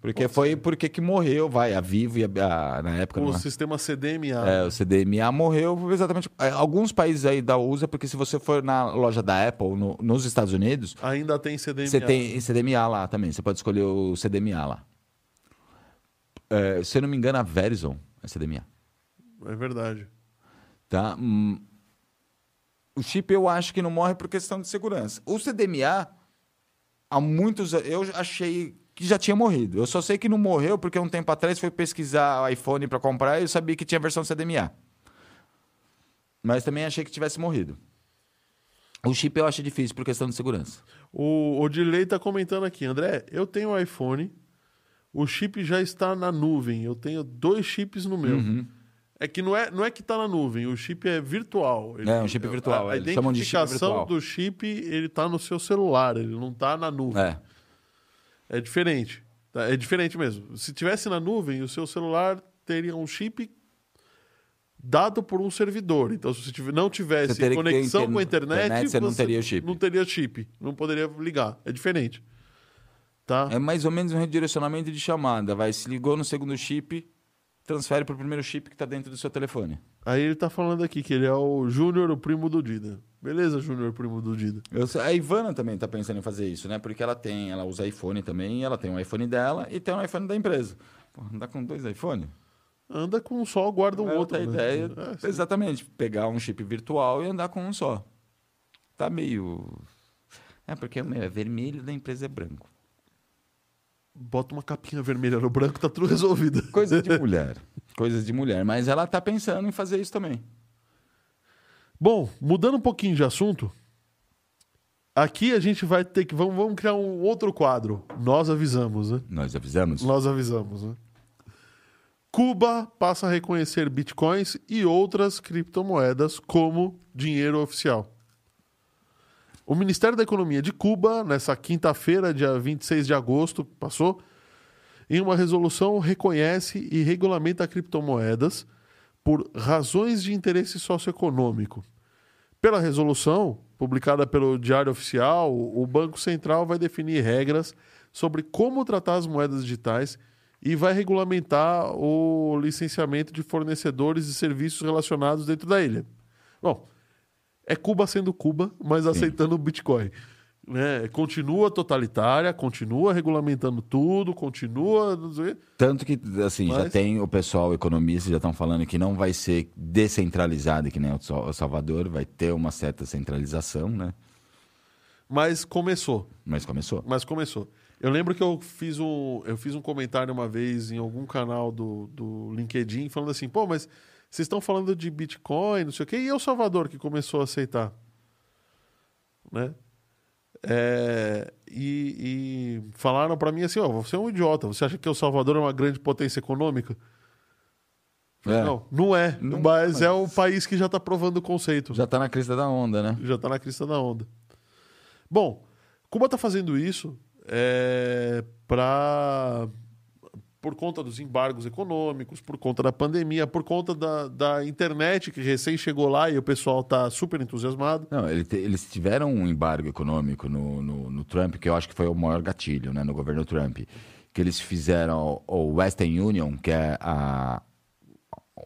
Porque foi porque que morreu, vai, a Vivo e a, a- na época O não é? sistema CDMA. É, o CDMA morreu exatamente. é, Alguns países aí da usa, porque se você for na loja da Apple no- nos Estados Unidos, Ainda tem CDMA. você tem CDMA lá também. Você pode escolher o CDMA lá. É, se eu não me engano, a Verizon é CDMA. É verdade. Tá? O chip eu acho que não morre por questão de segurança. O CDMA, há muitos anos, eu achei que já tinha morrido. Eu só sei que não morreu porque um tempo atrás fui pesquisar o iPhone para comprar e eu sabia que tinha versão CDMA. Mas também achei que tivesse morrido. O chip eu acho difícil por questão de segurança. O Odilei tá comentando aqui. André, eu tenho iPhone. O chip já está na nuvem. Eu tenho dois chips no meu. Uhum. É que não é, não é que está na nuvem. O chip é virtual. Ele- É, um chip virtual, A, a chip identificação virtual. do chip, ele tá no seu celular. Ele não tá na nuvem. É. É diferente. tá? É diferente mesmo. Se tivesse na nuvem, o seu celular teria um chip dado por um servidor. Então, se você não tivesse Você conexão inter- com a internet, internet, você não teria chip. Não teria chip. Não poderia ligar. É diferente. Tá? É mais ou menos um redirecionamento de chamada. Vai, se ligou no segundo chip, transfere para o primeiro chip que está dentro do seu telefone. Aí ele tá falando aqui que ele é o Júnior, o primo do Dida. Beleza, Júnior, primo do Dida. Eu a Ivana também está pensando em fazer isso, né? Porque ela tem, ela usa iPhone também, ela tem um iPhone dela e tem um iPhone da empresa. Pô, andar com dois iPhone? Anda com um só, guarda um é outro. outra né? ideia. É, exatamente. Pegar um chip virtual e andar com um só. Tá meio. É porque o meu é vermelho da empresa é branco. Bota uma capinha vermelha no branco, tá tudo resolvido. Coisa de mulher. Coisas de mulher. Mas ela tá pensando em fazer isso também. Bom, mudando um pouquinho de assunto, aqui a gente vai ter que. Vamos, vamos criar um outro quadro. Nós avisamos, né? Nós avisamos. Nós avisamos, né? Cuba passa a reconhecer bitcoins e outras criptomoedas como dinheiro oficial. O Ministério da Economia de Cuba, nessa quinta-feira, dia 26 de agosto, passou, em uma resolução reconhece e regulamenta criptomoedas por razões de interesse socioeconômico. Pela resolução, publicada pelo Diário Oficial, o Banco Central vai definir regras sobre como tratar as moedas digitais e vai regulamentar o licenciamento de fornecedores de serviços relacionados dentro da ilha. Bom, é Cuba sendo Cuba, mas aceitando o Bitcoin. né, continua totalitária, continua regulamentando tudo, continua. Tanto que, assim, já Mas- tem o pessoal economista já estão falando que não vai ser descentralizado que nem o Salvador, vai ter uma certa centralização, né? Mas começou. Mas começou. Mas começou. Eu lembro que eu fiz um, eu fiz um comentário uma vez em algum canal do, do LinkedIn falando assim, pô, mas vocês estão falando de Bitcoin, não sei o quê, e El Salvador que começou a aceitar? Né? É, e, e falaram para mim assim, ó, você é um idiota, você acha que El Salvador é uma grande potência econômica? É, Não, não é, Não- mas, mas- é um país que já está provando o conceito. Já tá na crista da onda, né? Já está na crista da onda. Bom, Cuba está fazendo isso é, para por conta dos embargos econômicos, por conta da pandemia, por conta da, da internet que recém chegou lá e o pessoal está super entusiasmado. Não, ele te- eles tiveram um embargo econômico no, no, no Trump, que eu acho que foi o maior gatilho, né, no governo Trump. Que eles fizeram o Western Union, que é a,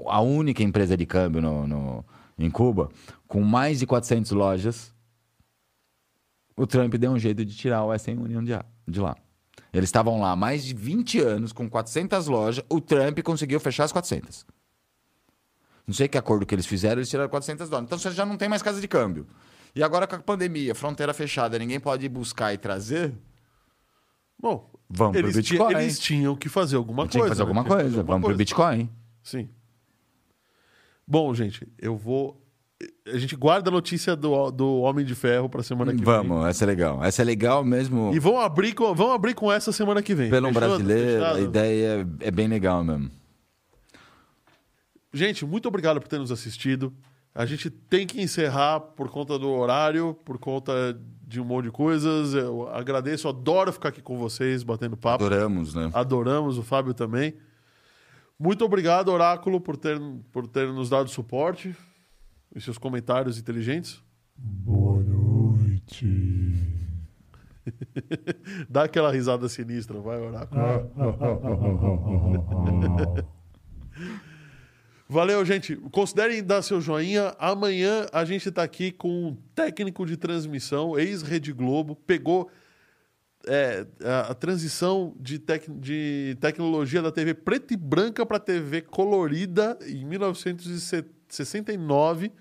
a única empresa de câmbio no, no- em Cuba, com mais de 400 lojas. O Trump deu um jeito de tirar o Western Union de, lá. Eles estavam lá há mais de 20 anos, com 400 lojas. O Trump conseguiu fechar as 400. Não sei que acordo que eles fizeram, eles tiraram 400 dólares. Então você já não tem mais casa de câmbio. E agora com a pandemia, fronteira fechada, ninguém pode ir buscar e trazer. Bom, Vamos pro eles, Bitcoin. eles tinham que fazer alguma Tinha coisa. que fazer né? alguma Tinha que coisa. fazer Vamos alguma pro coisa. Bitcoin. Sim. Bom, gente, eu vou. A gente guarda a notícia do, do Homem de Ferro para semana que vem. Vamos, essa é legal. Essa é legal mesmo. E vão abrir com, vão abrir com essa semana que vem. Pelo Fechou? brasileiro, a Fechado? ideia é, é bem legal mesmo. Gente, muito obrigado por ter nos assistido. A gente tem que encerrar por conta do horário, por conta de um monte de coisas. Eu agradeço, adoro ficar aqui com vocês, batendo papo. Adoramos, né? Adoramos, o Fábio também. Muito obrigado, Oráculo, por ter, por ter nos dado suporte e seus comentários inteligentes. Boa noite. Dá aquela risada sinistra, vai, Oráculo. Valeu, gente. Considerem dar seu joinha. Amanhã a gente está aqui com um técnico de transmissão, ex-Rede Globo, pegou é, a, a transição de, tec- de tecnologia da TV preta e branca para TV colorida em 1969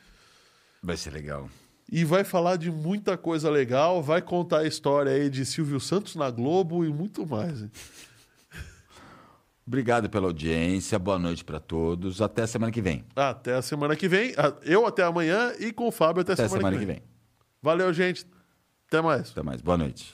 Vai ser legal. e vai falar de muita coisa legal, vai contar a história aí de Silvio Santos na Globo e muito mais. hein? Obrigado pela audiência. Boa noite para todos. Até semana que vem. Até a semana que vem. Eu até amanhã e com o Fábio até, Até semana, semana que que vem. vem. Valeu, gente. Até mais. Até mais. Boa noite.